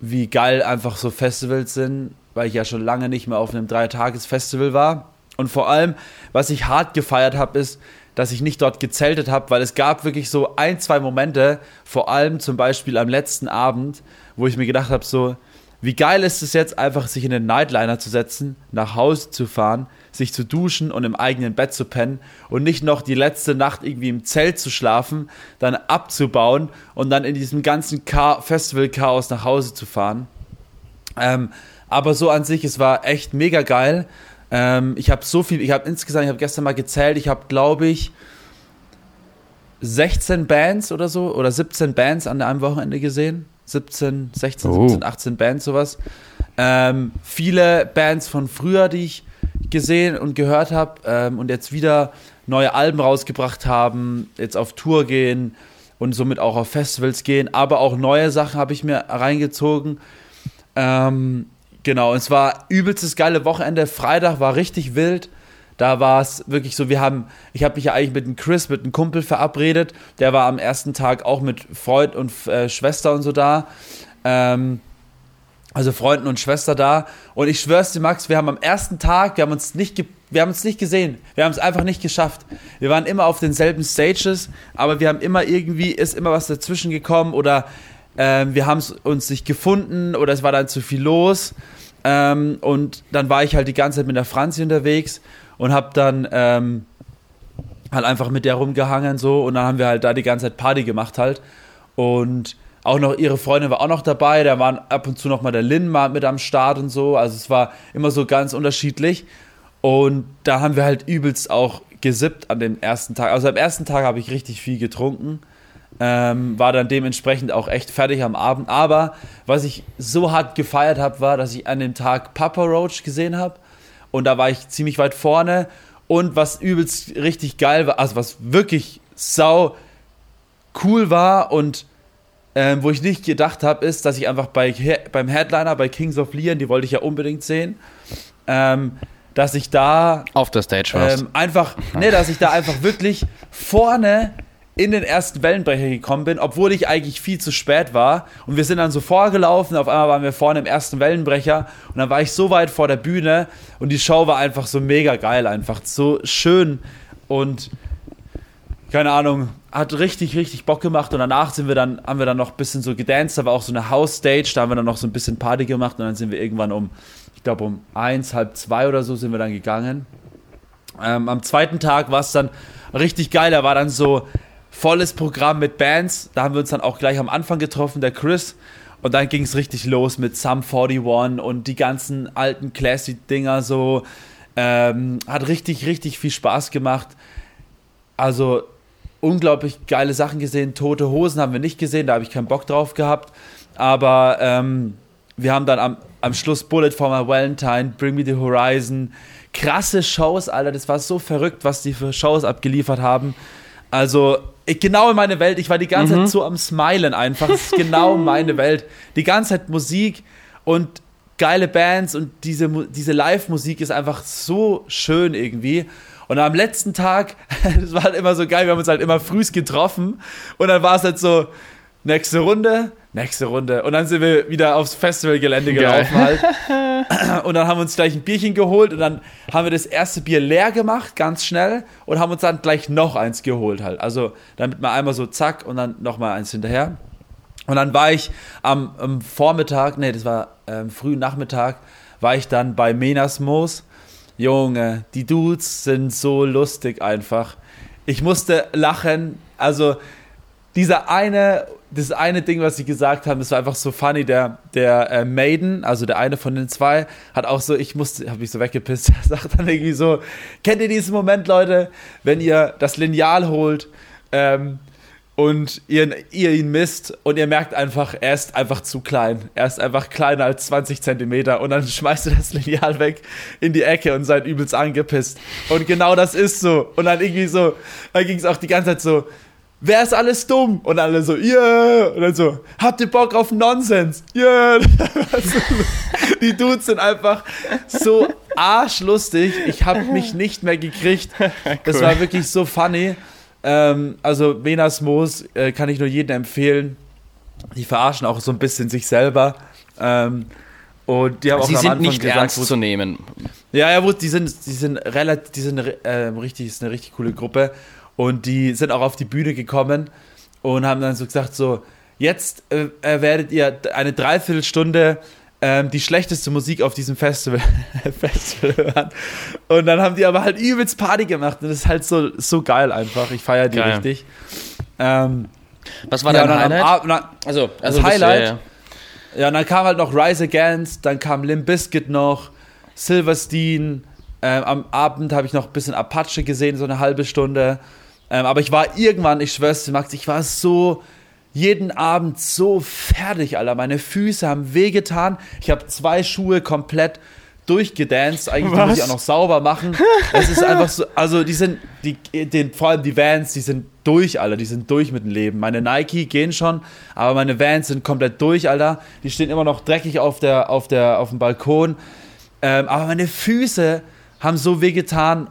wie geil einfach so Festivals sind, weil ich ja schon lange nicht mehr auf einem Dreitages-Festival war. Und vor allem, was ich hart gefeiert habe, ist, dass ich nicht dort gezeltet habe, weil es gab wirklich so ein, zwei Momente, vor allem zum Beispiel am letzten Abend, wo ich mir gedacht habe, so, wie geil ist es jetzt einfach, sich in den Nightliner zu setzen, nach Hause zu fahren, sich zu duschen und im eigenen Bett zu pennen und nicht noch die letzte Nacht irgendwie im Zelt zu schlafen, dann abzubauen und dann in diesem ganzen Cha Festival-Chaos nach Hause zu fahren. Ähm, aber so an sich, es war echt mega geil. Ähm, ich habe so viel, ich habe insgesamt, ich habe gestern mal gezählt, ich habe glaube ich 16 Bands oder so oder 17 Bands an einem Wochenende gesehen. 17, 16, Oh. 17, 18 Bands, sowas. Ähm, viele Bands von früher, die ich gesehen und gehört habe ähm, und jetzt wieder neue Alben rausgebracht haben, jetzt auf Tour gehen und somit auch auf Festivals gehen, aber auch neue Sachen habe ich mir reingezogen. Ähm, genau, und es war übelstes geile Wochenende. Freitag war richtig wild. Da war es wirklich so, wir haben, ich habe mich ja eigentlich mit dem Chris, mit einem Kumpel verabredet. Der war am ersten Tag auch mit Freund und äh, Schwester und so da. Ähm, also Freunden und Schwester da. Und ich schwör's dir, Max, wir haben am ersten Tag, wir haben uns nicht, wir haben uns nicht gesehen. Wir haben es einfach nicht geschafft. Wir waren immer auf denselben Stages, aber wir haben immer irgendwie, ist immer was dazwischen gekommen oder ähm, wir haben uns nicht gefunden oder es war dann zu viel los. Ähm, und dann war ich halt die ganze Zeit mit der Franzi unterwegs und hab dann ähm, halt einfach mit der rumgehangen so und dann haben wir halt da die ganze Zeit Party gemacht halt. Und auch noch ihre Freundin war auch noch dabei, da waren ab und zu noch mal der Lin mal mit am Start und so. Also es war immer so ganz unterschiedlich. Und da haben wir halt übelst auch gesippt an dem ersten Tag. Also am ersten Tag habe ich richtig viel getrunken. Ähm, war dann dementsprechend auch echt fertig am Abend. Aber was ich so hart gefeiert habe, war, dass ich an dem Tag Papa Roach gesehen habe. Und da war ich ziemlich weit vorne. Und was übelst richtig geil war, also was wirklich sau cool war und ähm, wo ich nicht gedacht habe, ist, dass ich einfach bei, beim Headliner, bei Kings of Leon, die wollte ich ja unbedingt sehen, ähm, dass ich da Auf der Stage warst. ähm, einfach, ne, dass ich da einfach wirklich vorne in den ersten Wellenbrecher gekommen bin, obwohl ich eigentlich viel zu spät war. Und wir sind dann so vorgelaufen, auf einmal waren wir vorne im ersten Wellenbrecher. Und dann war ich so weit vor der Bühne und die Show war einfach so mega geil, einfach so schön. Und keine Ahnung, hat richtig, richtig Bock gemacht. Und danach sind wir dann, haben wir dann noch ein bisschen so gedanced, da war auch so eine House-Stage, da haben wir dann noch so ein bisschen Party gemacht. Und dann sind wir irgendwann um, ich glaube um eins, halb zwei oder so sind wir dann gegangen. Ähm, am zweiten Tag war es dann richtig geil, da war dann so volles Programm mit Bands, da haben wir uns dann auch gleich am Anfang getroffen, der Chris, und dann ging es richtig los mit Sum 41 und die ganzen alten Classic-Dinger so. Ähm, hat richtig, richtig viel Spaß gemacht. Also unglaublich geile Sachen gesehen. Tote Hosen haben wir nicht gesehen, da habe ich keinen Bock drauf gehabt. Aber ähm, wir haben dann am, am Schluss Bullet for my Valentine, Bring Me the Horizon. Krasse Shows, Alter. Das war so verrückt, was die für Shows abgeliefert haben. Also, genau in meine Welt. Ich war die ganze Zeit so am Smilen einfach. Das ist genau [LAUGHS] meine Welt. Die ganze Zeit Musik und geile Bands und diese, diese Live-Musik ist einfach so schön irgendwie. Und am letzten Tag, [LAUGHS] das war halt immer so geil, wir haben uns halt immer frühs getroffen und dann war es halt so, nächste Runde, nächste Runde. Und dann sind wir wieder aufs Festivalgelände Geil. gelaufen halt. Und dann haben wir uns gleich ein Bierchen geholt und dann haben wir das erste Bier leer gemacht, ganz schnell, und haben uns dann gleich noch eins geholt halt. Also damit mal einmal so zack und dann nochmal eins hinterher. Und dann war ich am, am Vormittag, nee, das war ähm, frühen Nachmittag, war ich dann bei Menas Moos. Junge, die Dudes sind so lustig einfach. Ich musste lachen. Also, dieser eine, das eine Ding, was sie gesagt haben, das war einfach so funny. Der, der äh, Maiden, also der eine von den zwei, hat auch so, ich musste, habe mich so weggepisst, [LAUGHS] er sagt dann irgendwie so, kennt ihr diesen Moment, Leute, wenn ihr das Lineal holt, ähm, und ihr, ihr ihn misst und ihr merkt einfach, er ist einfach zu klein. Er ist einfach kleiner als 20 Zentimeter und dann [LAUGHS] schmeißt ihr das Lineal weg in die Ecke und seid übelst angepisst. Und genau das ist so. Und dann irgendwie so, dann ging es auch die ganze Zeit so, wer ist alles dumm? Und alle so, yeah. Und dann so, habt ihr Bock auf Nonsens? Yeah. [LAUGHS] die Dudes sind einfach so arschlustig. Ich habe mich nicht mehr gekriegt. Das war wirklich so funny. Ähm, also Venas Moos äh, kann ich nur jedem empfehlen. Die verarschen auch so ein bisschen sich selber. Ähm, und die haben Sie auch sind nicht gesagt, ernst zu nehmen. Ja, ja, die sind, die sind relativ, die sind äh, richtig, ist eine richtig coole Gruppe. Und die sind auch auf die Bühne gekommen und haben dann so gesagt: so, jetzt äh, werdet ihr eine Dreiviertelstunde ähm, die schlechteste Musik auf diesem Festival, [LAUGHS] Festival hören. Und dann haben die aber halt übelst Party gemacht. Und das ist halt so, so geil einfach. Ich feiere die geil. richtig. Ähm, Was war dein Highlight? Am, na, also, also das Highlight. Das, ja, ja. und dann kam halt noch Rise Against, dann kam Limp Bizkit noch, Silverstein. Ähm, am Abend habe ich noch ein bisschen Apache gesehen, so eine halbe Stunde. Ähm, aber ich war irgendwann, ich schwör's dir, Max, ich war so jeden Abend so fertig, Alter. Meine Füße haben wehgetan. Ich habe zwei Schuhe komplett durchgedanced. Eigentlich muss ich auch noch sauber machen. Es ist einfach so, also die sind, die, den, vor allem die Vans, die sind durch, Alter. Die sind durch mit dem Leben. Meine Nike gehen schon, aber meine Vans sind komplett durch, Alter. Die stehen immer noch dreckig auf, der, auf, der, auf dem Balkon. Ähm, aber meine Füße haben so wehgetan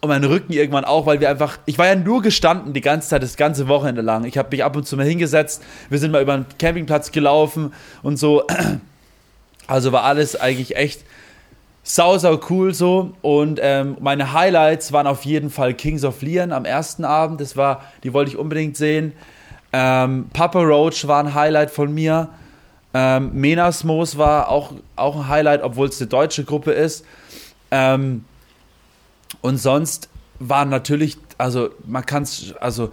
und mein Rücken irgendwann auch, weil wir einfach, ich war ja nur gestanden die ganze Zeit, das ganze Wochenende lang. Ich habe mich ab und zu mal hingesetzt, wir sind mal über den Campingplatz gelaufen und so. [CLEARS THROAT] Also war alles eigentlich echt sau, sau cool so. Und ähm, meine Highlights waren auf jeden Fall Kings of Leon am ersten Abend. Das war, die wollte ich unbedingt sehen. Ähm, Papa Roach war ein Highlight von mir. Ähm, Menasmos war auch, auch ein Highlight, obwohl es eine deutsche Gruppe ist. Ähm, und sonst war natürlich, also man kann es, also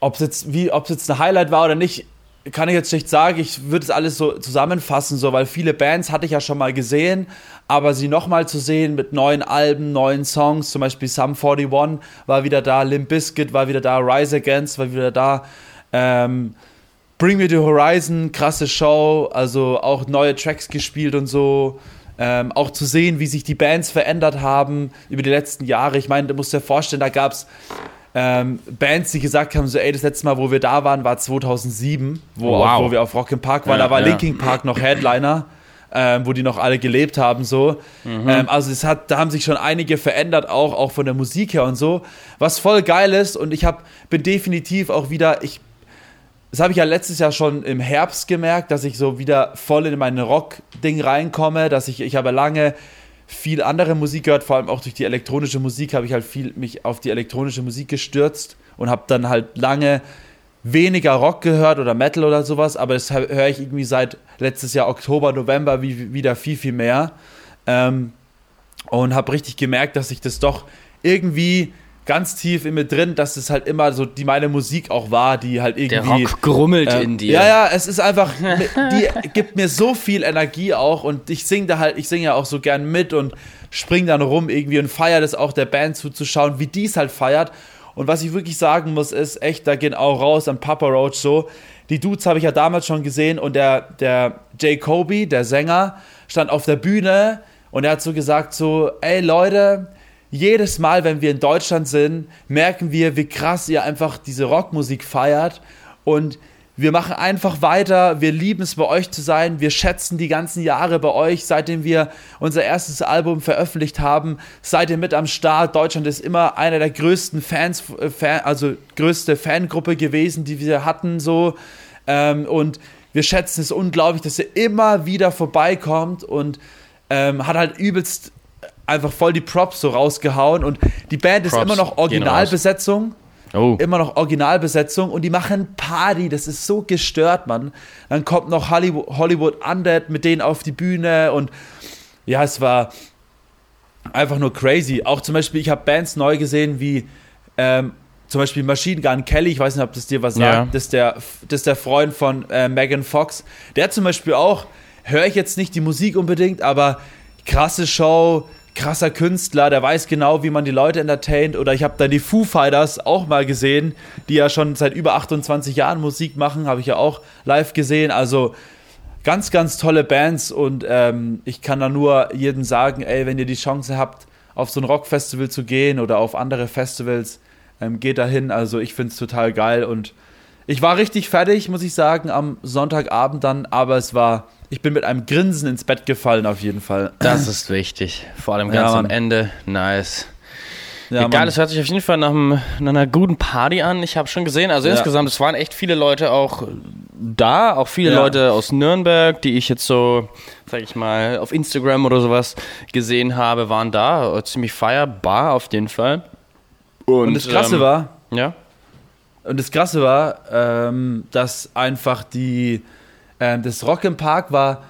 ob es jetzt, jetzt ein Highlight war oder nicht, kann ich jetzt nicht sagen. Ich würde es alles so zusammenfassen, so, weil viele Bands hatte ich ja schon mal gesehen, aber sie nochmal zu sehen mit neuen Alben, neuen Songs, zum Beispiel Sum 41 war wieder da, Limp Bizkit war wieder da, Rise Against war wieder da, ähm, Bring Me the Horizon, krasse Show, also auch neue Tracks gespielt und so. Ähm, auch zu sehen, wie sich die Bands verändert haben über die letzten Jahre. Ich meine, du musst dir vorstellen, da gab es ähm, Bands, die gesagt haben, so ey, das letzte Mal, wo wir da waren, war 2007, wo, wow. auch, wo wir auf Rock im Park waren. Ja, da war ja. Linkin Park noch Headliner. Ähm, wo die noch alle gelebt haben, so. Mhm. Ähm, also es hat, da haben sich schon einige verändert, auch, auch von der Musik her und so. Was voll geil ist und ich hab, bin definitiv auch wieder, ich das habe ich ja letztes Jahr schon im Herbst gemerkt, dass ich so wieder voll in mein Rock-Ding reinkomme, dass ich, ich habe lange viel andere Musik gehört, vor allem auch durch die elektronische Musik habe ich halt viel mich auf die elektronische Musik gestürzt und habe dann halt lange weniger Rock gehört oder Metal oder sowas, aber das höre ich irgendwie seit letztes Jahr Oktober, November wie, wieder viel, viel mehr. Ähm, und habe richtig gemerkt, dass ich das doch irgendwie ganz tief in mir drin, dass es halt immer so die meine Musik auch war, die halt irgendwie. Der Rock grummelt äh, in dir. Ja, ja, es ist einfach, [LAUGHS] die gibt mir so viel Energie auch und ich singe da halt, ich singe ja auch so gern mit und spring dann rum irgendwie und feiere das auch der Band zuzuschauen, wie die es halt feiert. Und was ich wirklich sagen muss, ist echt, da gehen auch raus an Papa Roach so. Die Dudes habe ich ja damals schon gesehen und der, der Jacoby, der Sänger, stand auf der Bühne und er hat so gesagt so, ey Leute, jedes Mal, wenn wir in Deutschland sind, merken wir, wie krass ihr einfach diese Rockmusik feiert. Und wir machen einfach weiter. Wir lieben es, bei euch zu sein. Wir schätzen die ganzen Jahre bei euch, seitdem wir unser erstes Album veröffentlicht haben. Seid ihr mit am Start. Deutschland ist immer einer der größten Fans, äh, also größte Fangruppe gewesen, die wir hatten, so. Ähm, und wir schätzen es unglaublich, dass ihr immer wieder vorbeikommt und ähm, hat halt übelst einfach voll die Props so rausgehauen und die Band Props, ist immer noch Originalbesetzung. Oh. Immer noch Originalbesetzung und die machen Party. Das ist so gestört, Mann. Dann kommt noch Hollywood, Hollywood Undead mit denen auf die Bühne und ja, es war einfach nur crazy. Auch zum Beispiel, ich habe Bands neu gesehen wie ähm, zum Beispiel Machine Gun Kelly, ich weiß nicht, ob das dir was sagt, ja. das, ist der, das ist der Freund von äh, Megan Fox. Der zum Beispiel auch, höre ich jetzt nicht die Musik unbedingt, aber krasse Show, krasser Künstler, der weiß genau, wie man die Leute entertaint. Oder ich habe dann die Foo Fighters auch mal gesehen, die ja schon seit über 28 Jahren Musik machen, habe ich ja auch live gesehen. Also ganz, ganz tolle Bands und ähm, ich kann da nur jedem sagen, ey, wenn ihr die Chance habt, auf so ein Rockfestival zu gehen oder auf andere Festivals, ähm, geht dahin. Also ich finde es total geil und ich war richtig fertig, muss ich sagen, am Sonntagabend dann, aber es war, ich bin mit einem Grinsen ins Bett gefallen auf jeden Fall. Das ist wichtig, vor allem ganz ja, am Ende. Nice. Ja, Egal, es hört sich auf jeden Fall nach, einem, nach einer guten Party an. Ich habe schon gesehen, also ja. insgesamt, es waren echt viele Leute auch da, auch viele ja. Leute aus Nürnberg, die ich jetzt so, sag ich mal, auf Instagram oder sowas gesehen habe, waren da. Ziemlich feierbar auf jeden Fall. Und, und das Krasse ähm, war, ja. Und das Krasse war, ähm, dass einfach die, ähm, das Rock im Park war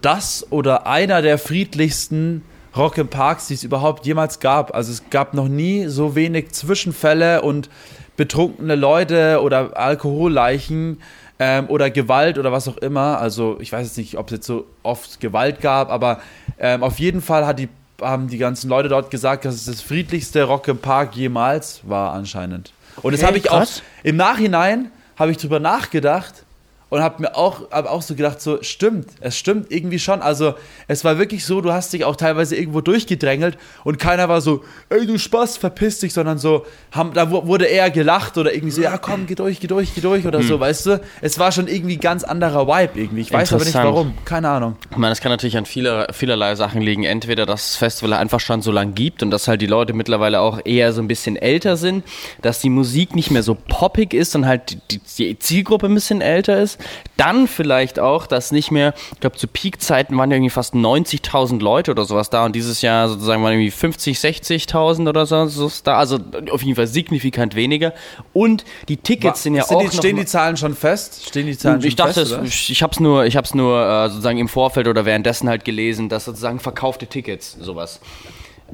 das oder einer der friedlichsten Rock im Parks, die es überhaupt jemals gab. Also es gab noch nie so wenig Zwischenfälle und betrunkene Leute oder Alkoholleichen ähm, oder Gewalt oder was auch immer. Also ich weiß jetzt nicht, ob es jetzt so oft Gewalt gab, aber ähm, auf jeden Fall hat die haben die ganzen Leute dort gesagt, dass es das friedlichste Rock im Park jemals war anscheinend. Und das habe ich krass. auch im Nachhinein habe ich drüber nachgedacht und habe mir auch, hab auch so gedacht, so stimmt, es stimmt irgendwie schon. Also es war wirklich so, du hast dich auch teilweise irgendwo durchgedrängelt und keiner war so, ey du Spaß, verpiss dich, sondern so, haben, da wurde eher gelacht oder irgendwie so, ja komm, geh durch, geh durch, geh durch oder hm. so, weißt du? Es war schon irgendwie ganz anderer Vibe irgendwie. Ich weiß aber nicht warum, keine Ahnung. Ich meine, das kann natürlich an vieler, vielerlei Sachen liegen. Entweder, dass das Festival einfach schon so lang gibt und dass halt die Leute mittlerweile auch eher so ein bisschen älter sind, dass die Musik nicht mehr so poppig ist und halt die, die Zielgruppe ein bisschen älter ist dann vielleicht auch, dass nicht mehr, ich glaube, zu Peak-Zeiten waren ja irgendwie fast 90.000 Leute oder sowas da und dieses Jahr sozusagen waren irgendwie 50, 60.000 oder so, so da. Also auf jeden Fall signifikant weniger. Und die Tickets War, sind ja sind auch. Die, stehen die Zahlen schon fest? Stehen die Zahlen ich schon dachte, fest? Ich, ich habe es nur, ich hab's nur äh, sozusagen im Vorfeld oder währenddessen halt gelesen, dass sozusagen verkaufte Tickets, sowas.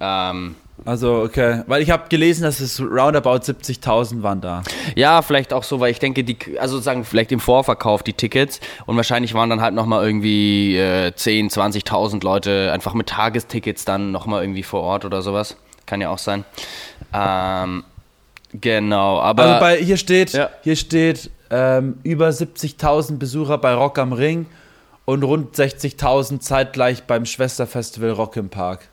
Ähm, also, okay. Weil ich habe gelesen, dass es roundabout 70.000 waren da. Ja, vielleicht auch so, weil ich denke, die, also sagen, vielleicht im Vorverkauf die Tickets und wahrscheinlich waren dann halt nochmal irgendwie äh, 10, 20.000 Leute einfach mit Tagestickets dann nochmal irgendwie vor Ort oder sowas. Kann ja auch sein. Ähm, genau, aber. Also bei, hier steht, ja. hier steht ähm, über 70.000 Besucher bei Rock am Ring und rund 60.000 zeitgleich beim Schwesterfestival Rock im Park.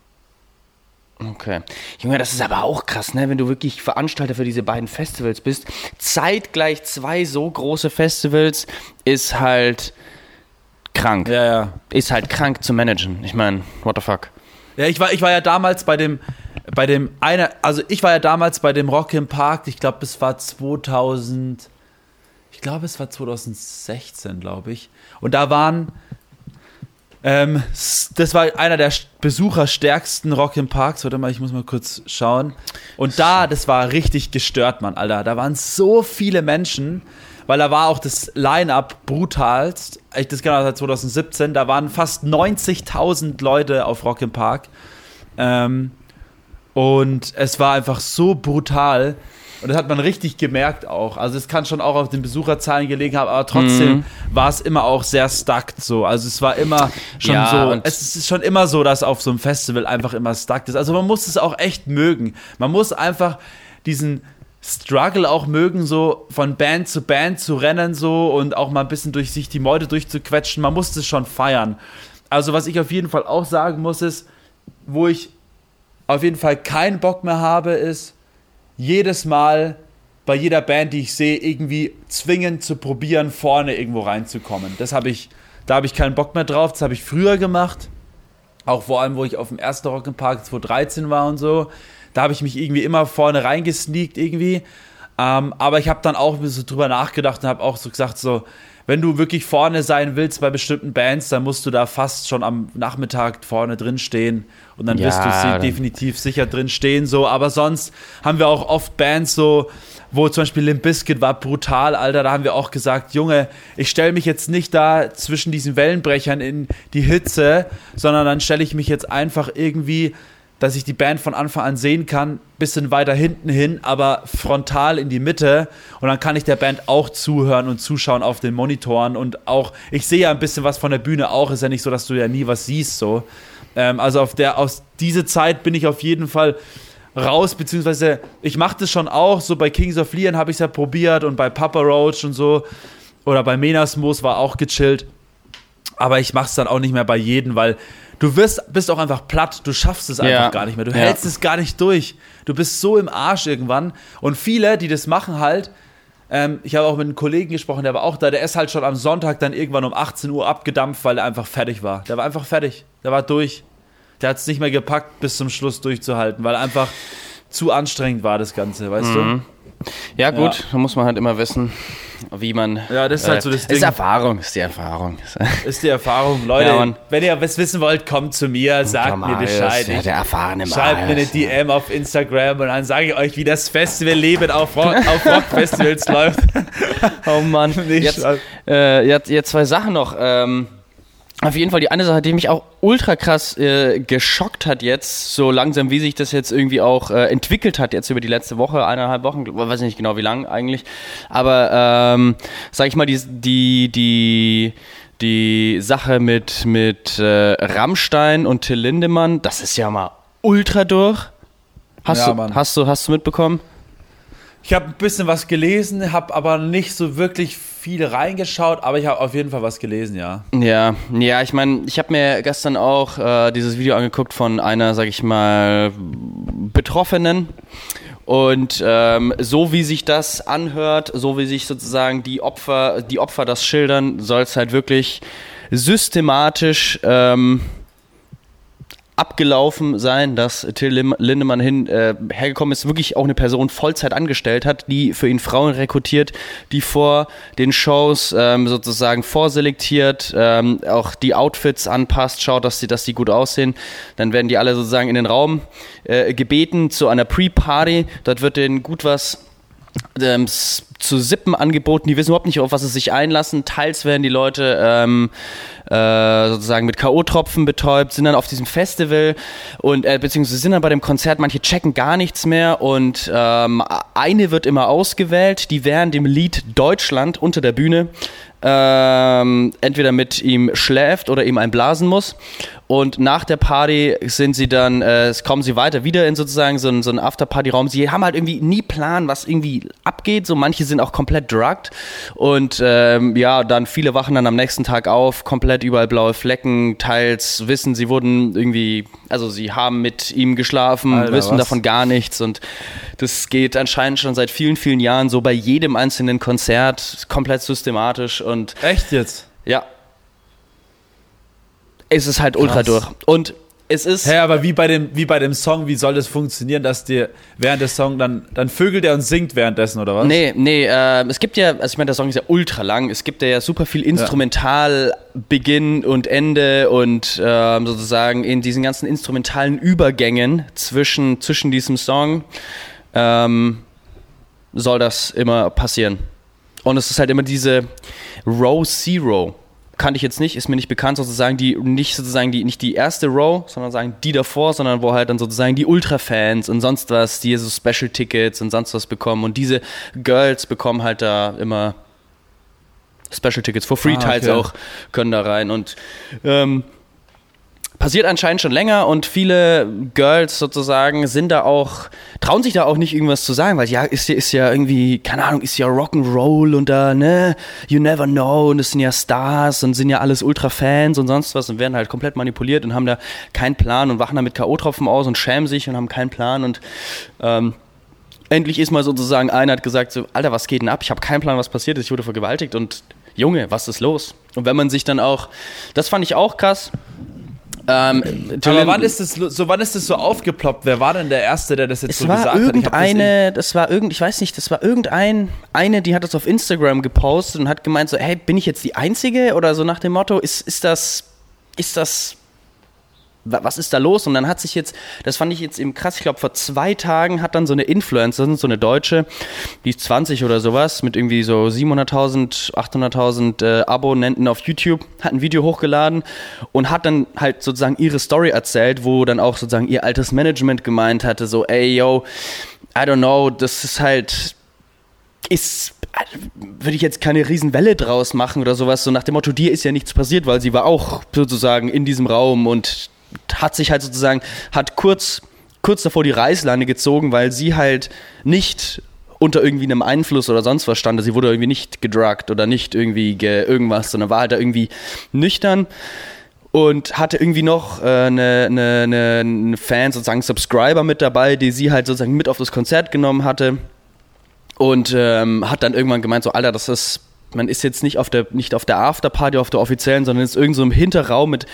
Okay. Junge, das ist aber auch krass, ne? Wenn du wirklich Veranstalter für diese beiden Festivals bist. Zeitgleich zwei so große Festivals ist halt krank. Ja, ja. Ist halt krank zu managen. Ich meine, what the fuck. Ja, ich war, ich war ja damals bei dem, bei dem einer, also ich war ja damals bei dem Rock im Park, ich glaube, es war 2000, ich glaube, es war 2016, glaube ich. Und da waren ähm, das war einer der besucherstärksten Rock im Parks. Warte mal, ich muss mal kurz schauen. Und da, das war richtig gestört, Mann, Alter. Da waren so viele Menschen, weil da war auch das Line-Up brutalst. Ich das genau seit 2017. Da waren fast 90.000 Leute auf Rock im Park. Ähm, und es war einfach so brutal. Und das hat man richtig gemerkt auch. Also es kann schon auch auf den Besucherzahlen gelegen haben, aber trotzdem mhm. war es immer auch sehr stuckt so. Also es war immer schon ja, so. Es ist schon immer so, dass auf so einem Festival einfach immer stuckt ist. Also man muss es auch echt mögen. Man muss einfach diesen Struggle auch mögen, so von Band zu Band zu rennen so und auch mal ein bisschen durch sich die Meute durchzuquetschen. Man muss es schon feiern. Also was ich auf jeden Fall auch sagen muss ist, wo ich auf jeden Fall keinen Bock mehr habe, ist jedes Mal bei jeder Band, die ich sehe, irgendwie zwingend zu probieren, vorne irgendwo reinzukommen. Das habe ich, da habe ich keinen Bock mehr drauf. Das habe ich früher gemacht. Auch vor allem, wo ich auf dem ersten Rock'n'Park 2013 war und so. Da habe ich mich irgendwie immer vorne reingesneakt irgendwie. Ähm, aber ich habe dann auch ein bisschen drüber nachgedacht und habe auch so gesagt, so, wenn du wirklich vorne sein willst bei bestimmten Bands, dann musst du da fast schon am Nachmittag vorne drin stehen und dann Ja, wirst du definitiv sicher drin stehen so. Aber sonst haben wir auch oft Bands so, wo zum Beispiel Limp Bizkit war brutal, Alter. Da haben wir auch gesagt, Junge, ich stelle mich jetzt nicht da zwischen diesen Wellenbrechern in die Hitze, sondern dann stelle ich mich jetzt einfach irgendwie dass ich die Band von Anfang an sehen kann, bisschen weiter hinten hin, aber frontal in die Mitte. Und dann kann ich der Band auch zuhören und zuschauen auf den Monitoren. Und auch, ich sehe ja ein bisschen was von der Bühne auch. Ist ja nicht so, dass du ja nie was siehst. So. Ähm, also auf der, aus dieser Zeit bin ich auf jeden Fall raus, beziehungsweise ich mache das schon auch. So bei Kings of Leon habe ich es ja probiert und bei Papa Roach und so. Oder bei Menasmos war auch gechillt. Aber ich mache es dann auch nicht mehr bei jedem, weil du wirst, bist auch einfach platt, du schaffst es einfach Ja. gar nicht mehr. Du Ja. hältst es gar nicht durch. Du bist so im Arsch irgendwann. Und viele, die das machen halt, ähm, ich habe auch mit einem Kollegen gesprochen, der war auch da, der ist halt schon am Sonntag dann irgendwann um 18 Uhr abgedampft, weil er einfach fertig war. Der war einfach fertig. Der war durch. Der hat es nicht mehr gepackt, bis zum Schluss durchzuhalten, weil einfach zu anstrengend war das Ganze, weißt Mhm. Ja, gut, Ja. da muss man halt immer wissen, wie man. Ja, das ist halt so das Ist Ding. Erfahrung, ist die Erfahrung. [LAUGHS] Ist die Erfahrung. Leute, Ja, Mann. wenn ihr was wissen wollt, kommt zu mir, sagt mir Bescheid. Ja, der erfahrene Schreibt mir eine. DM auf Instagram und dann sage ich euch, wie das Festivalleben auf, Rock, [LAUGHS] auf Rockfestivals läuft. Oh Mann. [LAUGHS] Nicht Jetzt, äh, jetzt, jetzt zwei Sachen noch. Ähm, auf jeden Fall die eine Sache, die mich auch ultra krass äh, geschockt hat jetzt, so langsam wie sich das jetzt irgendwie auch äh, entwickelt hat, jetzt über die letzte Woche, eineinhalb Wochen, weiß nicht genau wie lang eigentlich, aber ähm, sag ich mal, die, die, die, die Sache mit, mit äh, Rammstein und Till Lindemann, das ist ja mal ultra durch. Hast, Ja, du, Mann. hast, du, hast du mitbekommen? Ich habe ein bisschen was gelesen, habe aber nicht so wirklich viel reingeschaut, aber ich habe auf jeden Fall was gelesen, ja. Ja, ja, ich meine, ich habe mir gestern auch äh, dieses Video angeguckt von einer, sag ich mal, Betroffenen. Und ähm, so wie sich das anhört, so wie sich sozusagen die Opfer, die Opfer das schildern, soll es halt wirklich systematisch ähm, abgelaufen sein, dass Till Lindemann hin, äh, hergekommen ist, wirklich auch eine Person Vollzeit angestellt hat, die für ihn Frauen rekrutiert, die vor den Shows ähm, sozusagen vorselektiert, ähm, auch die Outfits anpasst, schaut, dass sie, dass die gut aussehen. Dann werden die alle sozusagen in den Raum äh, gebeten zu einer Pre-Party. Dort wird denen gut was ähm, zu Sippen angeboten, die wissen überhaupt nicht, auf was sie sich einlassen. Teils werden die Leute ähm, äh, sozusagen mit K.O.-Tropfen betäubt, sind dann auf diesem Festival und äh, beziehungsweise sind dann bei dem Konzert, manche checken gar nichts mehr und ähm, eine wird immer ausgewählt, die während dem Lied Deutschland unter der Bühne ähm, entweder mit ihm schläft oder ihm einblasen muss. Und nach der Party sind sie dann, äh, es kommen sie weiter wieder in sozusagen so einen, so einen After-Party-Raum. Sie haben halt irgendwie nie Plan, was irgendwie abgeht. So manche sind auch komplett drugged. Und ähm, ja, dann viele wachen dann am nächsten Tag auf, komplett überall blaue Flecken. Teils wissen, sie wurden irgendwie, also sie haben mit ihm geschlafen, Alter, wissen was? davon gar nichts. Und das geht anscheinend schon seit vielen, vielen Jahren so bei jedem einzelnen Konzert, komplett systematisch. Und Echt jetzt? ja. Es ist halt ultra Krass. durch. Und es ist. Hä, aber wie bei, dem, wie bei dem Song, wie soll das funktionieren, dass dir während des Songs dann, dann vögelt er und singt währenddessen, oder was? Nee, nee, äh, es gibt ja, also ich meine, der Song ist ja ultra lang. Es gibt ja super viel Instrumental, Beginn und Ende und ähm, sozusagen in diesen ganzen instrumentalen Übergängen zwischen, zwischen diesem Song ähm, soll das immer passieren. Und es ist halt immer diese Row Zero. Kannte ich jetzt nicht, ist mir nicht bekannt, sozusagen die, nicht sozusagen die, nicht die erste Row, sondern sagen die davor, sondern wo halt dann sozusagen die Ultra-Fans und sonst was, die so Special-Tickets und sonst was bekommen. Und diese Girls bekommen halt da immer Special-Tickets for free, Ah, teils okay. auch, können da rein. Und ähm, passiert anscheinend schon länger und viele Girls sozusagen sind da auch, trauen sich da auch nicht irgendwas zu sagen, weil ja, ist ist ja irgendwie, keine Ahnung, ist ja Rock'n'Roll und da, ne, you never know und es sind ja Stars und sind ja alles Ultra-Fans und sonst was und werden halt komplett manipuliert und haben da keinen Plan und wachen da mit K.O.-Tropfen aus und schämen sich und haben keinen Plan und ähm, endlich ist mal sozusagen einer hat gesagt so, Alter, was geht denn ab? Ich habe keinen Plan, was passiert ist, ich wurde vergewaltigt und Junge, was ist los? Und wenn man sich dann auch, das fand ich auch krass, Ähm, Aber wann ist das so, wann ist das so aufgeploppt? Wer war denn der Erste, der das jetzt es so war gesagt irgendeine, hat? das, war irgend, ich weiß nicht, das war irgendein, eine, die hat das auf Instagram gepostet und hat gemeint so, hey, bin ich jetzt die Einzige oder so nach dem Motto, ist, ist das, ist das was ist da los? Und dann hat sich jetzt, das fand ich jetzt eben krass, ich glaube, vor zwei Tagen hat dann so eine Influencerin, so eine Deutsche, die ist 20 oder sowas, mit irgendwie so 700.000, 800.000 äh, Abonnenten auf YouTube, hat ein Video hochgeladen und hat dann halt sozusagen ihre Story erzählt, wo dann auch sozusagen ihr altes Management gemeint hatte, so, ey, yo, I don't know, das ist halt, ist würde ich jetzt keine Riesenwelle draus machen oder sowas, so nach dem Motto, dir ist ja nichts passiert, weil sie war auch sozusagen in diesem Raum und hat sich halt sozusagen, hat kurz, kurz davor die Reißleine gezogen, weil sie halt nicht unter irgendwie einem Einfluss oder sonst was stand. Sie wurde irgendwie nicht gedruckt oder nicht irgendwie ge irgendwas, sondern war halt da irgendwie nüchtern und hatte irgendwie noch äh, eine, eine, eine Fan, sozusagen Subscriber mit dabei, die sie halt sozusagen mit auf das Konzert genommen hatte und ähm, hat dann irgendwann gemeint, so Alter, das ist, man ist jetzt nicht auf der, nicht auf der Afterparty, auf der offiziellen, sondern ist irgend so im Hinterraum mit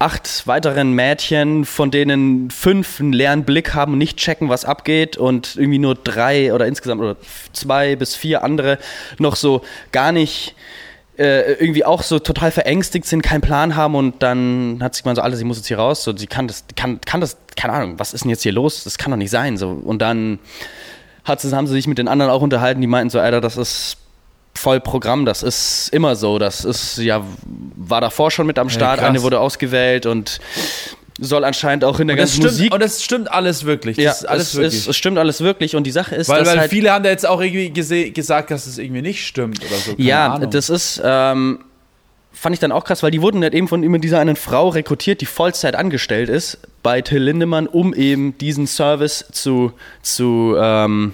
acht weiteren Mädchen, von denen fünf einen leeren Blick haben und nicht checken, was abgeht und irgendwie nur drei oder insgesamt oder zwei bis vier andere noch so gar nicht äh, irgendwie auch so total verängstigt sind, keinen Plan haben und dann hat sich mal so alles, sie muss jetzt hier raus, so sie kann das, kann, kann das, keine Ahnung, was ist denn jetzt hier los? Das kann doch nicht sein. So und dann hat haben sie sich mit den anderen auch unterhalten, die meinten so, Alter, das ist voll Programm. Das ist immer so. Das ist ja war davor schon mit am Start. Ja, Eine wurde ausgewählt und soll anscheinend auch in der ganzen stimmt, Musik. Und es stimmt alles wirklich. Ja, alles es, wirklich. Ist, es stimmt alles wirklich. Und die Sache ist, weil, dass weil halt viele haben da jetzt auch irgendwie gesagt, dass es irgendwie nicht stimmt oder so. Keine ja, Ahnung. das ist. Ähm, fand ich dann auch krass, weil die wurden halt eben von immer dieser einen Frau rekrutiert, die Vollzeit angestellt ist bei Till Lindemann, um eben diesen Service zu, zu ähm,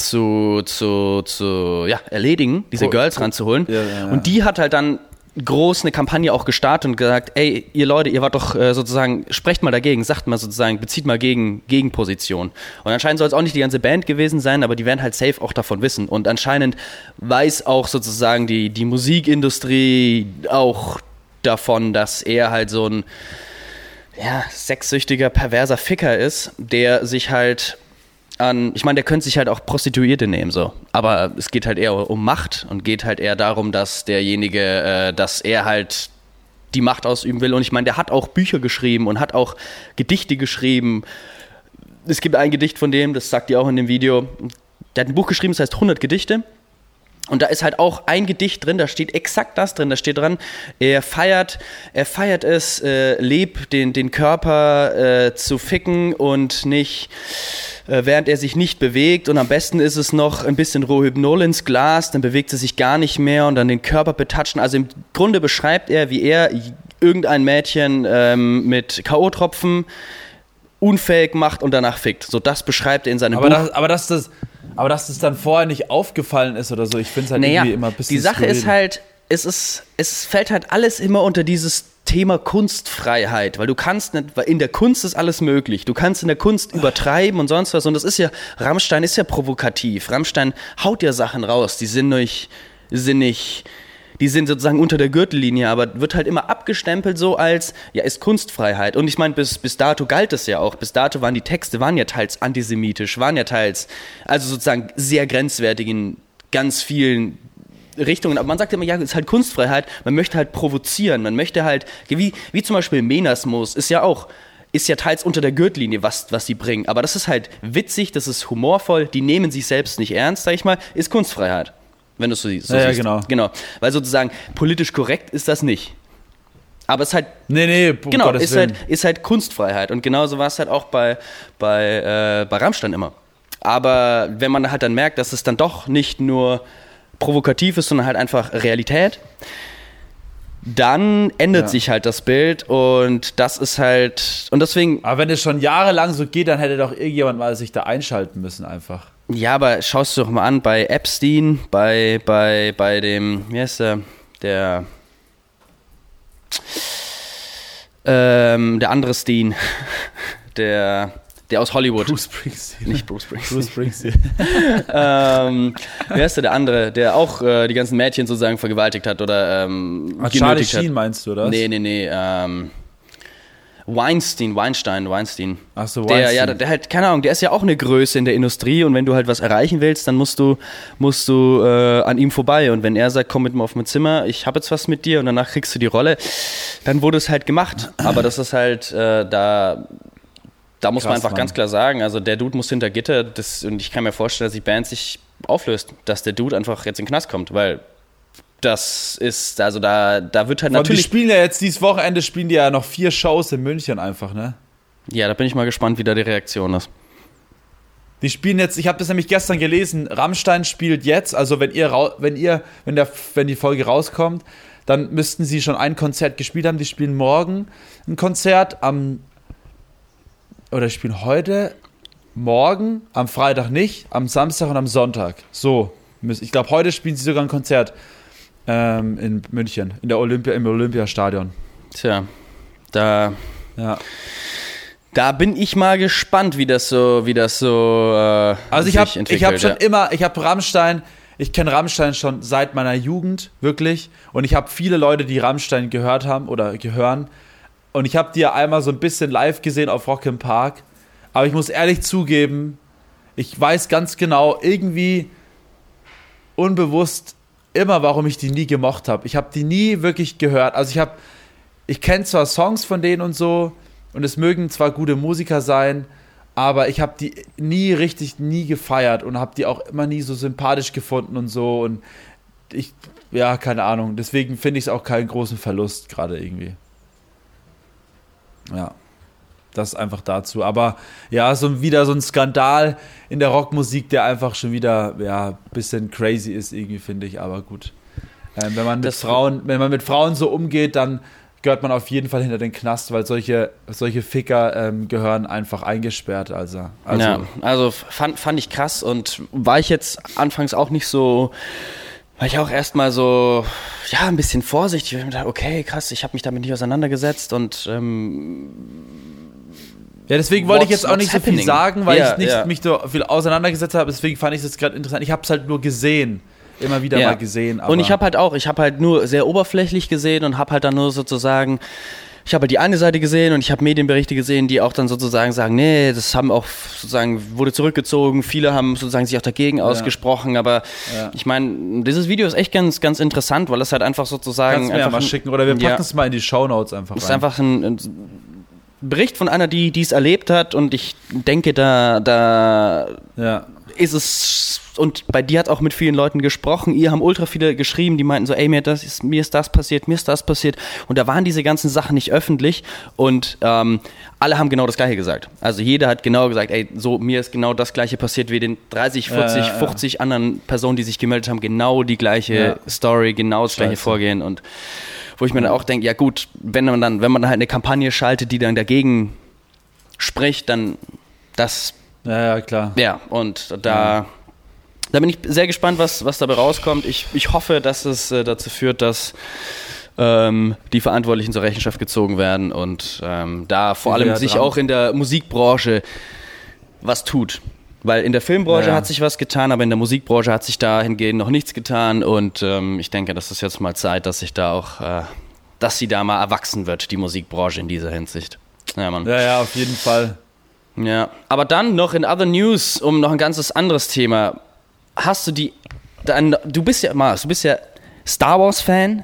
zu, zu, zu ja, erledigen, diese cool. Girls ranzuholen. Ja, ja, und die hat halt dann groß eine Kampagne auch gestartet und gesagt, ey, ihr Leute, ihr wart doch äh, sozusagen, sprecht mal dagegen, sagt mal sozusagen, bezieht mal gegen Gegenposition. Und anscheinend soll es auch nicht die ganze Band gewesen sein, aber die werden halt safe auch davon wissen. Und anscheinend weiß auch sozusagen die, die Musikindustrie auch davon, dass er halt so ein ja, sexsüchtiger, perverser Ficker ist, der sich halt an, ich meine, der könnte sich halt auch Prostituierte nehmen, so. Aber es geht halt eher um Macht und geht halt eher darum, dass derjenige, äh, dass er halt die Macht ausüben will. Und ich meine, der hat auch Bücher geschrieben und hat auch Gedichte geschrieben. Es gibt ein Gedicht von dem, das sagt ihr auch in dem Video. Der hat ein Buch geschrieben, das heißt 100 Gedichte. Und da ist halt auch ein Gedicht drin, da steht exakt das drin, da steht dran, er feiert, er feiert es, äh, leb den, den Körper äh, zu ficken und nicht, äh, während er sich nicht bewegt. Und am besten ist es noch ein bisschen Rohypnol ins Glas, dann bewegt er sich gar nicht mehr und dann den Körper betatschen. Also im Grunde beschreibt er, wie er irgendein Mädchen ähm, mit K.O.-Tropfen unfähig macht und danach fickt. So das beschreibt er in seinem aber Buch. Das, aber dass das, aber dass das dann vorher nicht aufgefallen ist oder so, ich finde es halt naja, irgendwie immer ein bisschen Die Sache skurril. ist halt, es ist, es fällt halt alles immer unter dieses Thema Kunstfreiheit, weil du kannst nicht, weil in der Kunst ist alles möglich. Du kannst in der Kunst übertreiben und sonst was. Und das ist ja, Rammstein ist ja provokativ. Rammstein haut ja Sachen raus, die sind nicht, sind nicht, die sind sozusagen unter der Gürtellinie, aber wird halt immer abgestempelt so als, ja, ist Kunstfreiheit. Und ich meine, bis, bis dato galt es ja auch. Bis dato waren die Texte, waren ja teils antisemitisch, waren ja teils, also sozusagen sehr grenzwertig in ganz vielen Richtungen. Aber man sagt immer, ja, es ist halt Kunstfreiheit. Man möchte halt provozieren. Man möchte halt, wie, wie zum Beispiel Menasmus ist ja auch, ist ja teils unter der Gürtellinie, was, was sie bringen. Aber das ist halt witzig, das ist humorvoll, die nehmen sich selbst nicht ernst, sag ich mal, ist Kunstfreiheit. Wenn du es so siehst. So Ja, ja, genau. Genau. Weil sozusagen politisch korrekt ist das nicht. Aber es ist halt Nee, nee, um genau, Gottes ist halt, Willen. ist halt Kunstfreiheit. Und genauso war es halt auch bei, bei, äh, bei Rammstein immer. Aber wenn man halt dann merkt, dass es dann doch nicht nur provokativ ist, sondern halt einfach Realität, dann ändert Ja. sich halt das Bild und das ist halt, und deswegen, Aber wenn es schon jahrelang so geht, dann hätte doch irgendjemand mal sich da einschalten müssen einfach. Ja, aber schaust du doch mal an, bei Epstein, bei, bei, bei dem, wie heißt der, der, ähm, der andere Steen, [LAUGHS] der, der aus Hollywood. Bruce Springsteen. Nicht Bruce Springsteen. Bruce Springsteen. [LAUGHS] ähm, wer ist der, der andere, der auch äh, die ganzen Mädchen sozusagen vergewaltigt hat oder ähm, Ah, Charlie genötigt Sheen hat? meinst du, oder? Nee, nee, nee. Ähm, Weinstein, Weinstein, Weinstein. Ach so, Der, Weinstein. ja, der halt, keine Ahnung, der ist ja auch eine Größe in der Industrie und wenn du halt was erreichen willst, dann musst du, musst du äh, an ihm vorbei. Und wenn er sagt, komm mit mir auf mein Zimmer, ich habe jetzt was mit dir und danach kriegst du die Rolle, dann wurde es halt gemacht. Aber das ist halt, äh, da, da muss man Krass, einfach Mann. ganz klar sagen, also der Dude muss hinter Gitter das, und ich kann mir vorstellen, dass die Band sich auflöst, dass der Dude einfach jetzt in den Knast kommt, weil das ist, also da, da wird halt die natürlich, spielen ja jetzt dieses Wochenende spielen die ja noch vier Shows in München einfach, ne? ja, da bin ich mal gespannt, wie da die Reaktion ist. Die spielen jetzt, ich habe das nämlich gestern gelesen, Rammstein spielt jetzt, also wenn ihr wenn ihr wenn der wenn die Folge rauskommt, dann müssten sie schon ein Konzert gespielt haben. Die spielen morgen ein Konzert am oder die spielen heute morgen, am Freitag nicht, am Samstag und am Sonntag. So, ich glaube heute spielen sie sogar ein Konzert ähm, in München, in der Olympia im Olympiastadion. Tja, da, Ja. da bin ich mal gespannt, wie das so, wie das so. Äh, Also ich habe ich entwickelt, hab schon ja. immer, ich habe Rammstein, ich kenne Rammstein schon seit meiner Jugend, wirklich. Und ich habe viele Leute, die Rammstein gehört haben oder gehören. Und ich habe die ja einmal so ein bisschen live gesehen auf Rock im Park. Aber ich muss ehrlich zugeben, ich weiß ganz genau, irgendwie unbewusst immer, warum ich die nie gemocht habe. Ich habe die nie wirklich gehört. Also ich habe, ich kenne zwar Songs von denen und so, und es mögen zwar gute Musiker sein, aber ich habe die nie richtig, nie gefeiert und habe die auch immer nie so sympathisch gefunden und so. Und ich, ja, keine Ahnung. Deswegen finde ich es auch keinen großen Verlust gerade irgendwie. Ja. Das einfach dazu. Aber ja, so wieder so ein Skandal in der Rockmusik, der einfach schon wieder, ja, ein bisschen crazy ist, irgendwie, finde ich. Aber gut. Ähm, wenn man mit Das- Frauen, wenn man mit Frauen so umgeht, dann gehört man auf jeden Fall hinter den Knast, weil solche, solche Ficker ähm, gehören einfach eingesperrt. Also, also ja, also fand, fand ich krass und war ich jetzt anfangs auch nicht so, war ich auch erstmal so, ja, ein bisschen vorsichtig. Ich hab mir gedacht, okay, krass, ich habe mich damit nicht auseinandergesetzt und ähm, Ja, deswegen wollte ich jetzt auch nicht so what's viel happening? sagen, weil Ja, ich nicht ja. mich so viel auseinandergesetzt habe. Deswegen fand ich das gerade interessant. Ich habe es halt nur gesehen. Immer wieder Ja. mal gesehen. Aber und ich habe halt auch, ich habe halt nur sehr oberflächlich gesehen und habe halt dann nur sozusagen, ich habe halt die eine Seite gesehen und ich habe Medienberichte gesehen, die auch dann sozusagen sagen, nee, das haben auch sozusagen, wurde zurückgezogen, viele haben sozusagen sich auch dagegen ausgesprochen, aber Ja. ich meine, dieses Video ist echt ganz, ganz interessant, weil es halt einfach sozusagen Kannst du mir ja einfach mal ein- schicken. Oder wir packen Ja. es mal in die Shownotes einfach Es ist rein. einfach ein, ein Bericht von einer, die die es erlebt hat und ich denke, da, da ja. ist es und bei dir hat auch mit vielen Leuten gesprochen. Ihr haben ultra viele geschrieben, die meinten so, ey, mir, das ist, mir ist das passiert, mir ist das passiert. Und da waren diese ganzen Sachen nicht öffentlich und ähm, alle haben genau das Gleiche gesagt. Also jeder hat genau gesagt, ey, so mir ist genau das Gleiche passiert wie den 30, 40, Ja, ja, ja. 50 anderen Personen, die sich gemeldet haben, genau die gleiche. Story, genau das gleiche Scheiße. Vorgehen und wo ich mir dann auch denke, ja gut, wenn man dann, wenn man halt eine Kampagne schaltet, die dann dagegen spricht, dann das ja, ja, klar. ja, und da, da bin ich sehr gespannt, was, was dabei rauskommt. Ich, ich hoffe, dass es äh, dazu führt, dass ähm, die Verantwortlichen zur Rechenschaft gezogen werden und ähm, da vor allem ja sich dran- auch in der Musikbranche was tut. Weil in der Filmbranche Ja. hat sich was getan, aber in der Musikbranche hat sich dahingehend noch nichts getan und ähm, ich denke, das ist jetzt mal Zeit, dass sich da auch, äh, dass sie da mal erwachsen wird, die Musikbranche in dieser Hinsicht. Ja, Mann. Ja, ja, auf jeden Fall. Ja, aber dann noch in Other News, um noch ein ganzes anderes Thema. Hast du die. Dann, du bist ja, Mars, du bist ja Star Wars-Fan,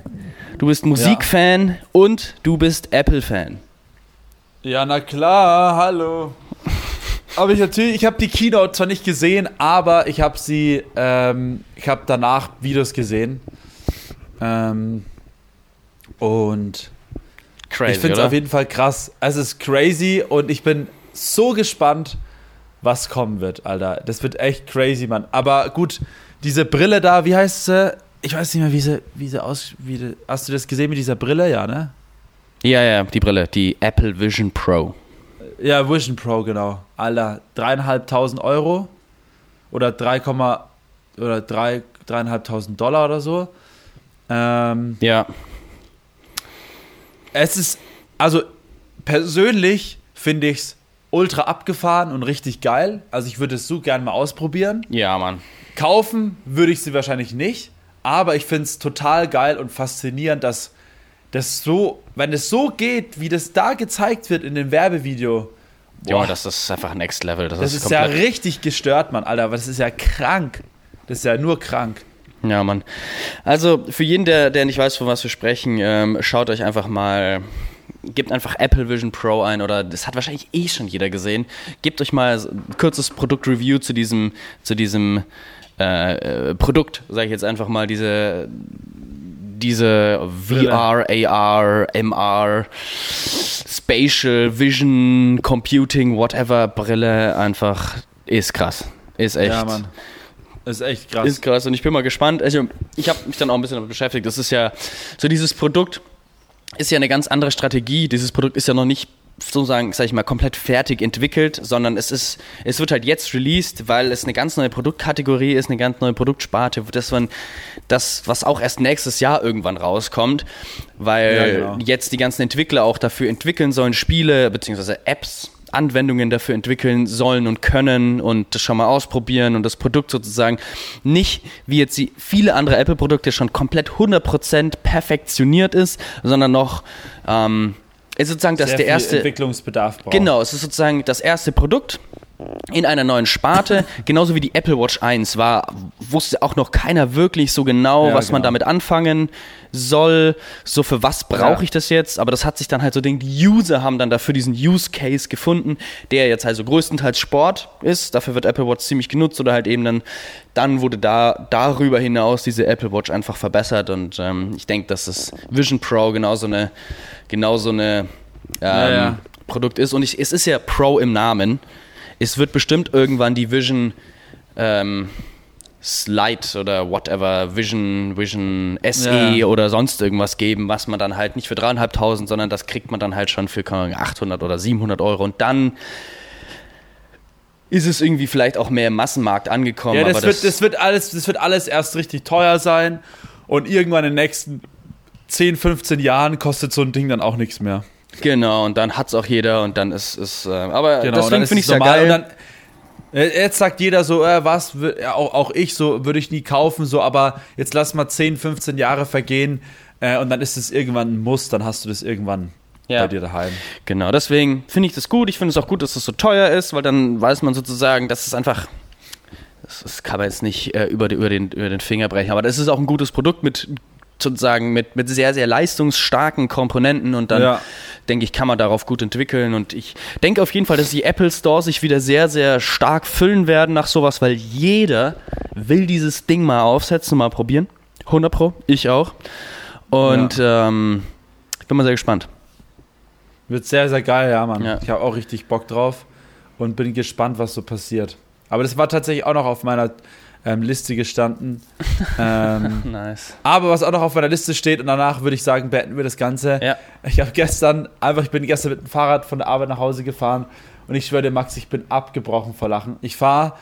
du bist Musik-Fan und du bist Apple-Fan. Ja, na klar, hallo. Aber ich natürlich, ich habe die Keynote zwar nicht gesehen, aber ich habe sie, ähm, ich habe danach Videos gesehen. Ähm, und Crazy, ich finde es auf jeden Fall krass. Es ist crazy und ich bin so gespannt, was kommen wird, Alter. Das wird echt crazy, Mann. Aber gut, diese Brille da, wie heißt sie? Ich weiß nicht mehr, wie sie, wie sie aus. Wie, hast du das gesehen mit dieser Brille? Ja, ne? Ja, ja, die Brille, die Apple Vision Pro. Ja, Vision Pro, genau. Alter, dreieinhalbtausend Euro oder 3, oder drei, dreieinhalbtausend Dollar oder so. Ähm, Ja, es ist, also persönlich finde ich es ultra abgefahren und richtig geil. Also ich würde es so gerne mal ausprobieren. ja, Mann. Kaufen würde ich sie wahrscheinlich nicht, aber ich finde es total geil und faszinierend, dass, das so, wenn es so geht, wie das da gezeigt wird in dem Werbevideo. Ja, das ist einfach Next Level. Das, Das ist, ist ja richtig gestört, Mann, Alter. Das ist ja krank. Das ist ja nur krank. Ja, Mann. Also für jeden, der, der nicht weiß, von was wir sprechen, ähm, schaut euch einfach mal, gebt einfach Apple Vision Pro ein oder das hat wahrscheinlich eh schon jeder gesehen. Gebt euch mal ein kurzes Produktreview zu diesem, zu diesem äh, äh, Produkt, sage ich jetzt einfach mal, diese diese VR, AR, MR, Spatial Vision, Computing, whatever Brille einfach ist krass. Ist echt. Ja, Mann. Ist echt krass. Ist krass und ich bin mal gespannt. Also, ich habe mich dann auch ein bisschen damit beschäftigt. Das ist ja so dieses Produkt ist ja eine ganz andere Strategie. Dieses Produkt ist ja noch nicht sozusagen, sag ich mal, komplett fertig entwickelt, sondern es ist, es wird halt jetzt released, weil es eine ganz neue Produktkategorie ist, eine ganz neue Produktsparte, das man, das, was auch erst nächstes Jahr irgendwann rauskommt, weil Ja, genau. jetzt die ganzen Entwickler auch dafür entwickeln sollen, Spiele bzw. Apps, Anwendungen dafür entwickeln sollen und können und das schon mal ausprobieren und das Produkt sozusagen nicht, wie jetzt die viele andere Apple-Produkte schon komplett 100% perfektioniert ist, sondern noch ähm, ist sozusagen das der erste Entwicklungsbedarf braucht. Genau, es ist sozusagen das erste Produkt in einer neuen Sparte, [LAUGHS] genauso wie die Apple Watch 1 war, wusste auch noch keiner wirklich so genau, Ja, was man genau. damit anfangen soll, so für was brauche Ja. ich das jetzt, aber das hat sich dann halt so, den die User haben dann dafür diesen Use Case gefunden, der jetzt also größtenteils Sport ist, dafür wird Apple Watch ziemlich genutzt oder halt eben dann, dann wurde da darüber hinaus diese Apple Watch einfach verbessert und ähm, ich denke, dass das Vision Pro genauso eine, genauso eine ähm, Ja, ja. Produkt ist. Und ich, es ist ja Pro im Namen. Es wird bestimmt irgendwann die Vision ähm, Slide oder whatever, Vision, Vision SE Ja. oder sonst irgendwas geben, was man dann halt nicht für dreieinhalbtausend, sondern das kriegt man dann halt schon für keine Ahnung, 800 oder 700 Euro. Und dann ist es irgendwie vielleicht auch mehr im Massenmarkt angekommen. Ja, das, aber wird, das, wird alles, das wird alles erst richtig teuer sein und irgendwann in den nächsten 10, 15 Jahren kostet so ein Ding dann auch nichts mehr. Genau, und dann hat es auch jeder und dann ist es. Äh, aber Genau, deswegen finde ich es ja normal. geil. Und dann, äh, jetzt sagt jeder so, äh, was, auch, auch ich so, würde ich nie kaufen, so, aber jetzt lass mal 10, 15 Jahre vergehen äh, und dann ist es irgendwann ein Muss, dann hast du das irgendwann Ja. bei dir daheim. Genau, deswegen finde ich das gut. Ich finde es auch gut, dass es so teuer ist, weil dann weiß man sozusagen, dass es einfach. Das, das kann man jetzt nicht äh, über, die, über, den, über den Finger brechen, aber das ist auch ein gutes Produkt mit sozusagen mit, mit sehr, sehr leistungsstarken Komponenten und dann Ja. denke ich, kann man darauf gut entwickeln und ich denke auf jeden Fall, dass die Apple Store sich wieder sehr, sehr stark füllen werden nach sowas, weil jeder will dieses Ding mal aufsetzen, mal probieren. 100 Pro, ich auch. Und ähm, ich bin mal sehr gespannt. Wird sehr, sehr geil, ja, Mann. Ja. Ich habe auch richtig Bock drauf und bin gespannt, was so passiert. Aber das war tatsächlich auch noch auf meiner ähm, Liste gestanden. [LAUGHS] ähm, Nice. aber was auch noch auf meiner Liste steht und danach würde ich sagen, beenden wir das Ganze. Ja. Ich habe gestern einfach, ich bin gestern mit dem Fahrrad von der Arbeit nach Hause gefahren und ich schwöre dir, Max, ich bin abgebrochen vor Lachen. Ich fahre,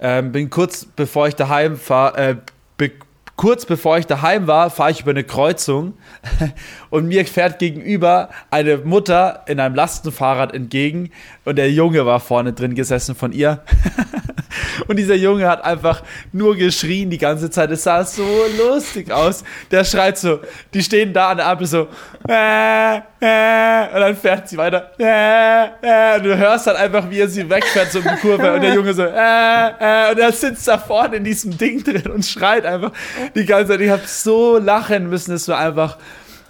ähm, bin kurz bevor ich daheim fahre, äh, be kurz bevor ich daheim war, fahre ich über eine Kreuzung und mir fährt gegenüber eine Mutter in einem Lastenfahrrad entgegen und der Junge war vorne drin gesessen von ihr. [LAUGHS] Und dieser Junge hat einfach nur geschrien die ganze Zeit. Es sah so lustig aus. Der schreit so, die stehen da an der Ampel so, äh, äh, und dann fährt sie weiter, äh, äh, und du hörst dann einfach, wie er sie wegfährt, so um die Kurve, und der Junge so, äh, äh, und er sitzt da vorne in diesem Ding drin und schreit einfach die ganze Zeit. Ich habe so lachen müssen, es war einfach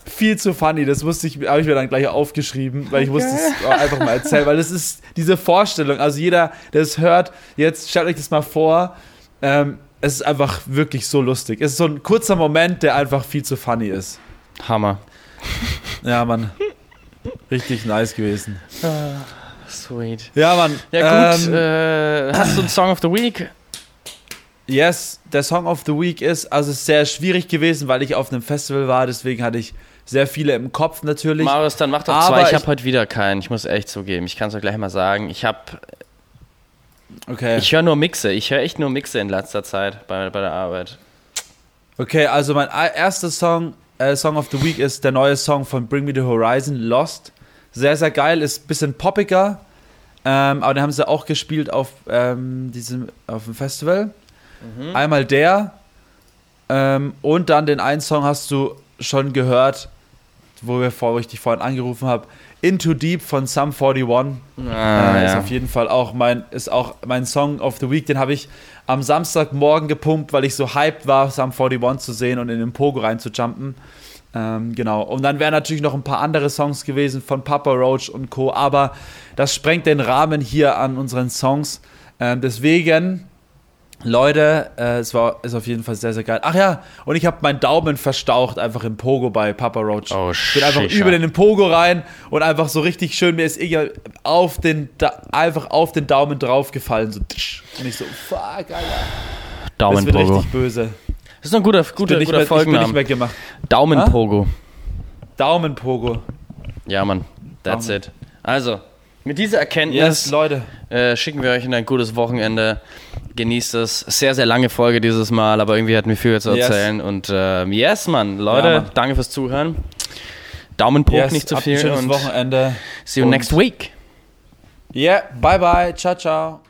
viel zu funny. Das wusste ich, habe ich mir dann gleich aufgeschrieben, weil ich musste es auch einfach mal erzählen, weil das ist diese Vorstellung. Also jeder, der es hört, jetzt stellt euch das mal vor. Ähm, es ist einfach wirklich so lustig. Es ist so ein kurzer Moment, der einfach viel zu funny ist. Hammer. Ja, Mann. Richtig nice gewesen. Sweet. Ja, Mann. Ja, gut. Ähm, äh, hast du einen Song of the Week? Yes, der Song of the Week ist, also es ist sehr schwierig gewesen, weil ich auf einem Festival war, deswegen hatte ich sehr viele im Kopf natürlich. Marius, dann mach doch Aber zwei. Ich ich- habe heute wieder keinen. Ich muss echt zugeben. Ich kann es euch gleich mal sagen. Ich habe, Okay. ich höre nur Mixe. Ich höre echt nur Mixe in letzter Zeit bei, bei der Arbeit. Okay, also mein erster Song, äh, Song of the Week ist der neue Song von Bring Me the Horizon, Lost. Sehr, sehr geil, ist ein bisschen poppiger, ähm, aber den haben sie auch gespielt auf, ähm, diesem, auf dem Festival. Einmal der ähm, und dann den einen Song hast du schon gehört wo, wir vor, wo ich dich vorhin angerufen habe. Into Deep von Sum 41. Ah, äh, Ist ja. auf jeden Fall auch mein, ist auch mein Song of the Week. Den habe ich am Samstagmorgen gepumpt, weil ich so hyped war, Sum 41 zu sehen und in den Pogo reinzujumpen. Ähm, genau. Und dann wären natürlich noch ein paar andere Songs gewesen von Papa Roach und Co. Aber das sprengt den Rahmen hier an unseren Songs. Ähm, deswegen, Leute, äh, es war ist auf jeden Fall sehr, sehr geil. Ach ja, und ich habe meinen Daumen verstaucht einfach im Pogo bei Papa Roach. Oh, ich bin einfach Shisha. über den Pogo rein und einfach so richtig schön, mir ist egal, auf den, Da- einfach auf den Daumen draufgefallen. So, tsch. und ich so, fuck, Alter. Das wird Daumenpogo. richtig böse. Das ist ein guter, guter, guter mehr, ich bin nicht Folgenname. mehr gemacht. Daumenpogo. Daumenpogo. Ja, Mann. That's Daumen. it. Also, mit dieser Erkenntnis Yes, Leute. äh, schicken wir euch in ein gutes Wochenende. Genießt es. Sehr, sehr lange Folge dieses Mal, aber irgendwie hatten wir viel zu Yes. erzählen. Und ähm, yes, Mann. Leute, Ja, Mann. danke fürs Zuhören. Daumen hoch, Yes, nicht zu viel. Ein schönes Wochenende. see you next week. Yeah, bye bye. Ciao, ciao.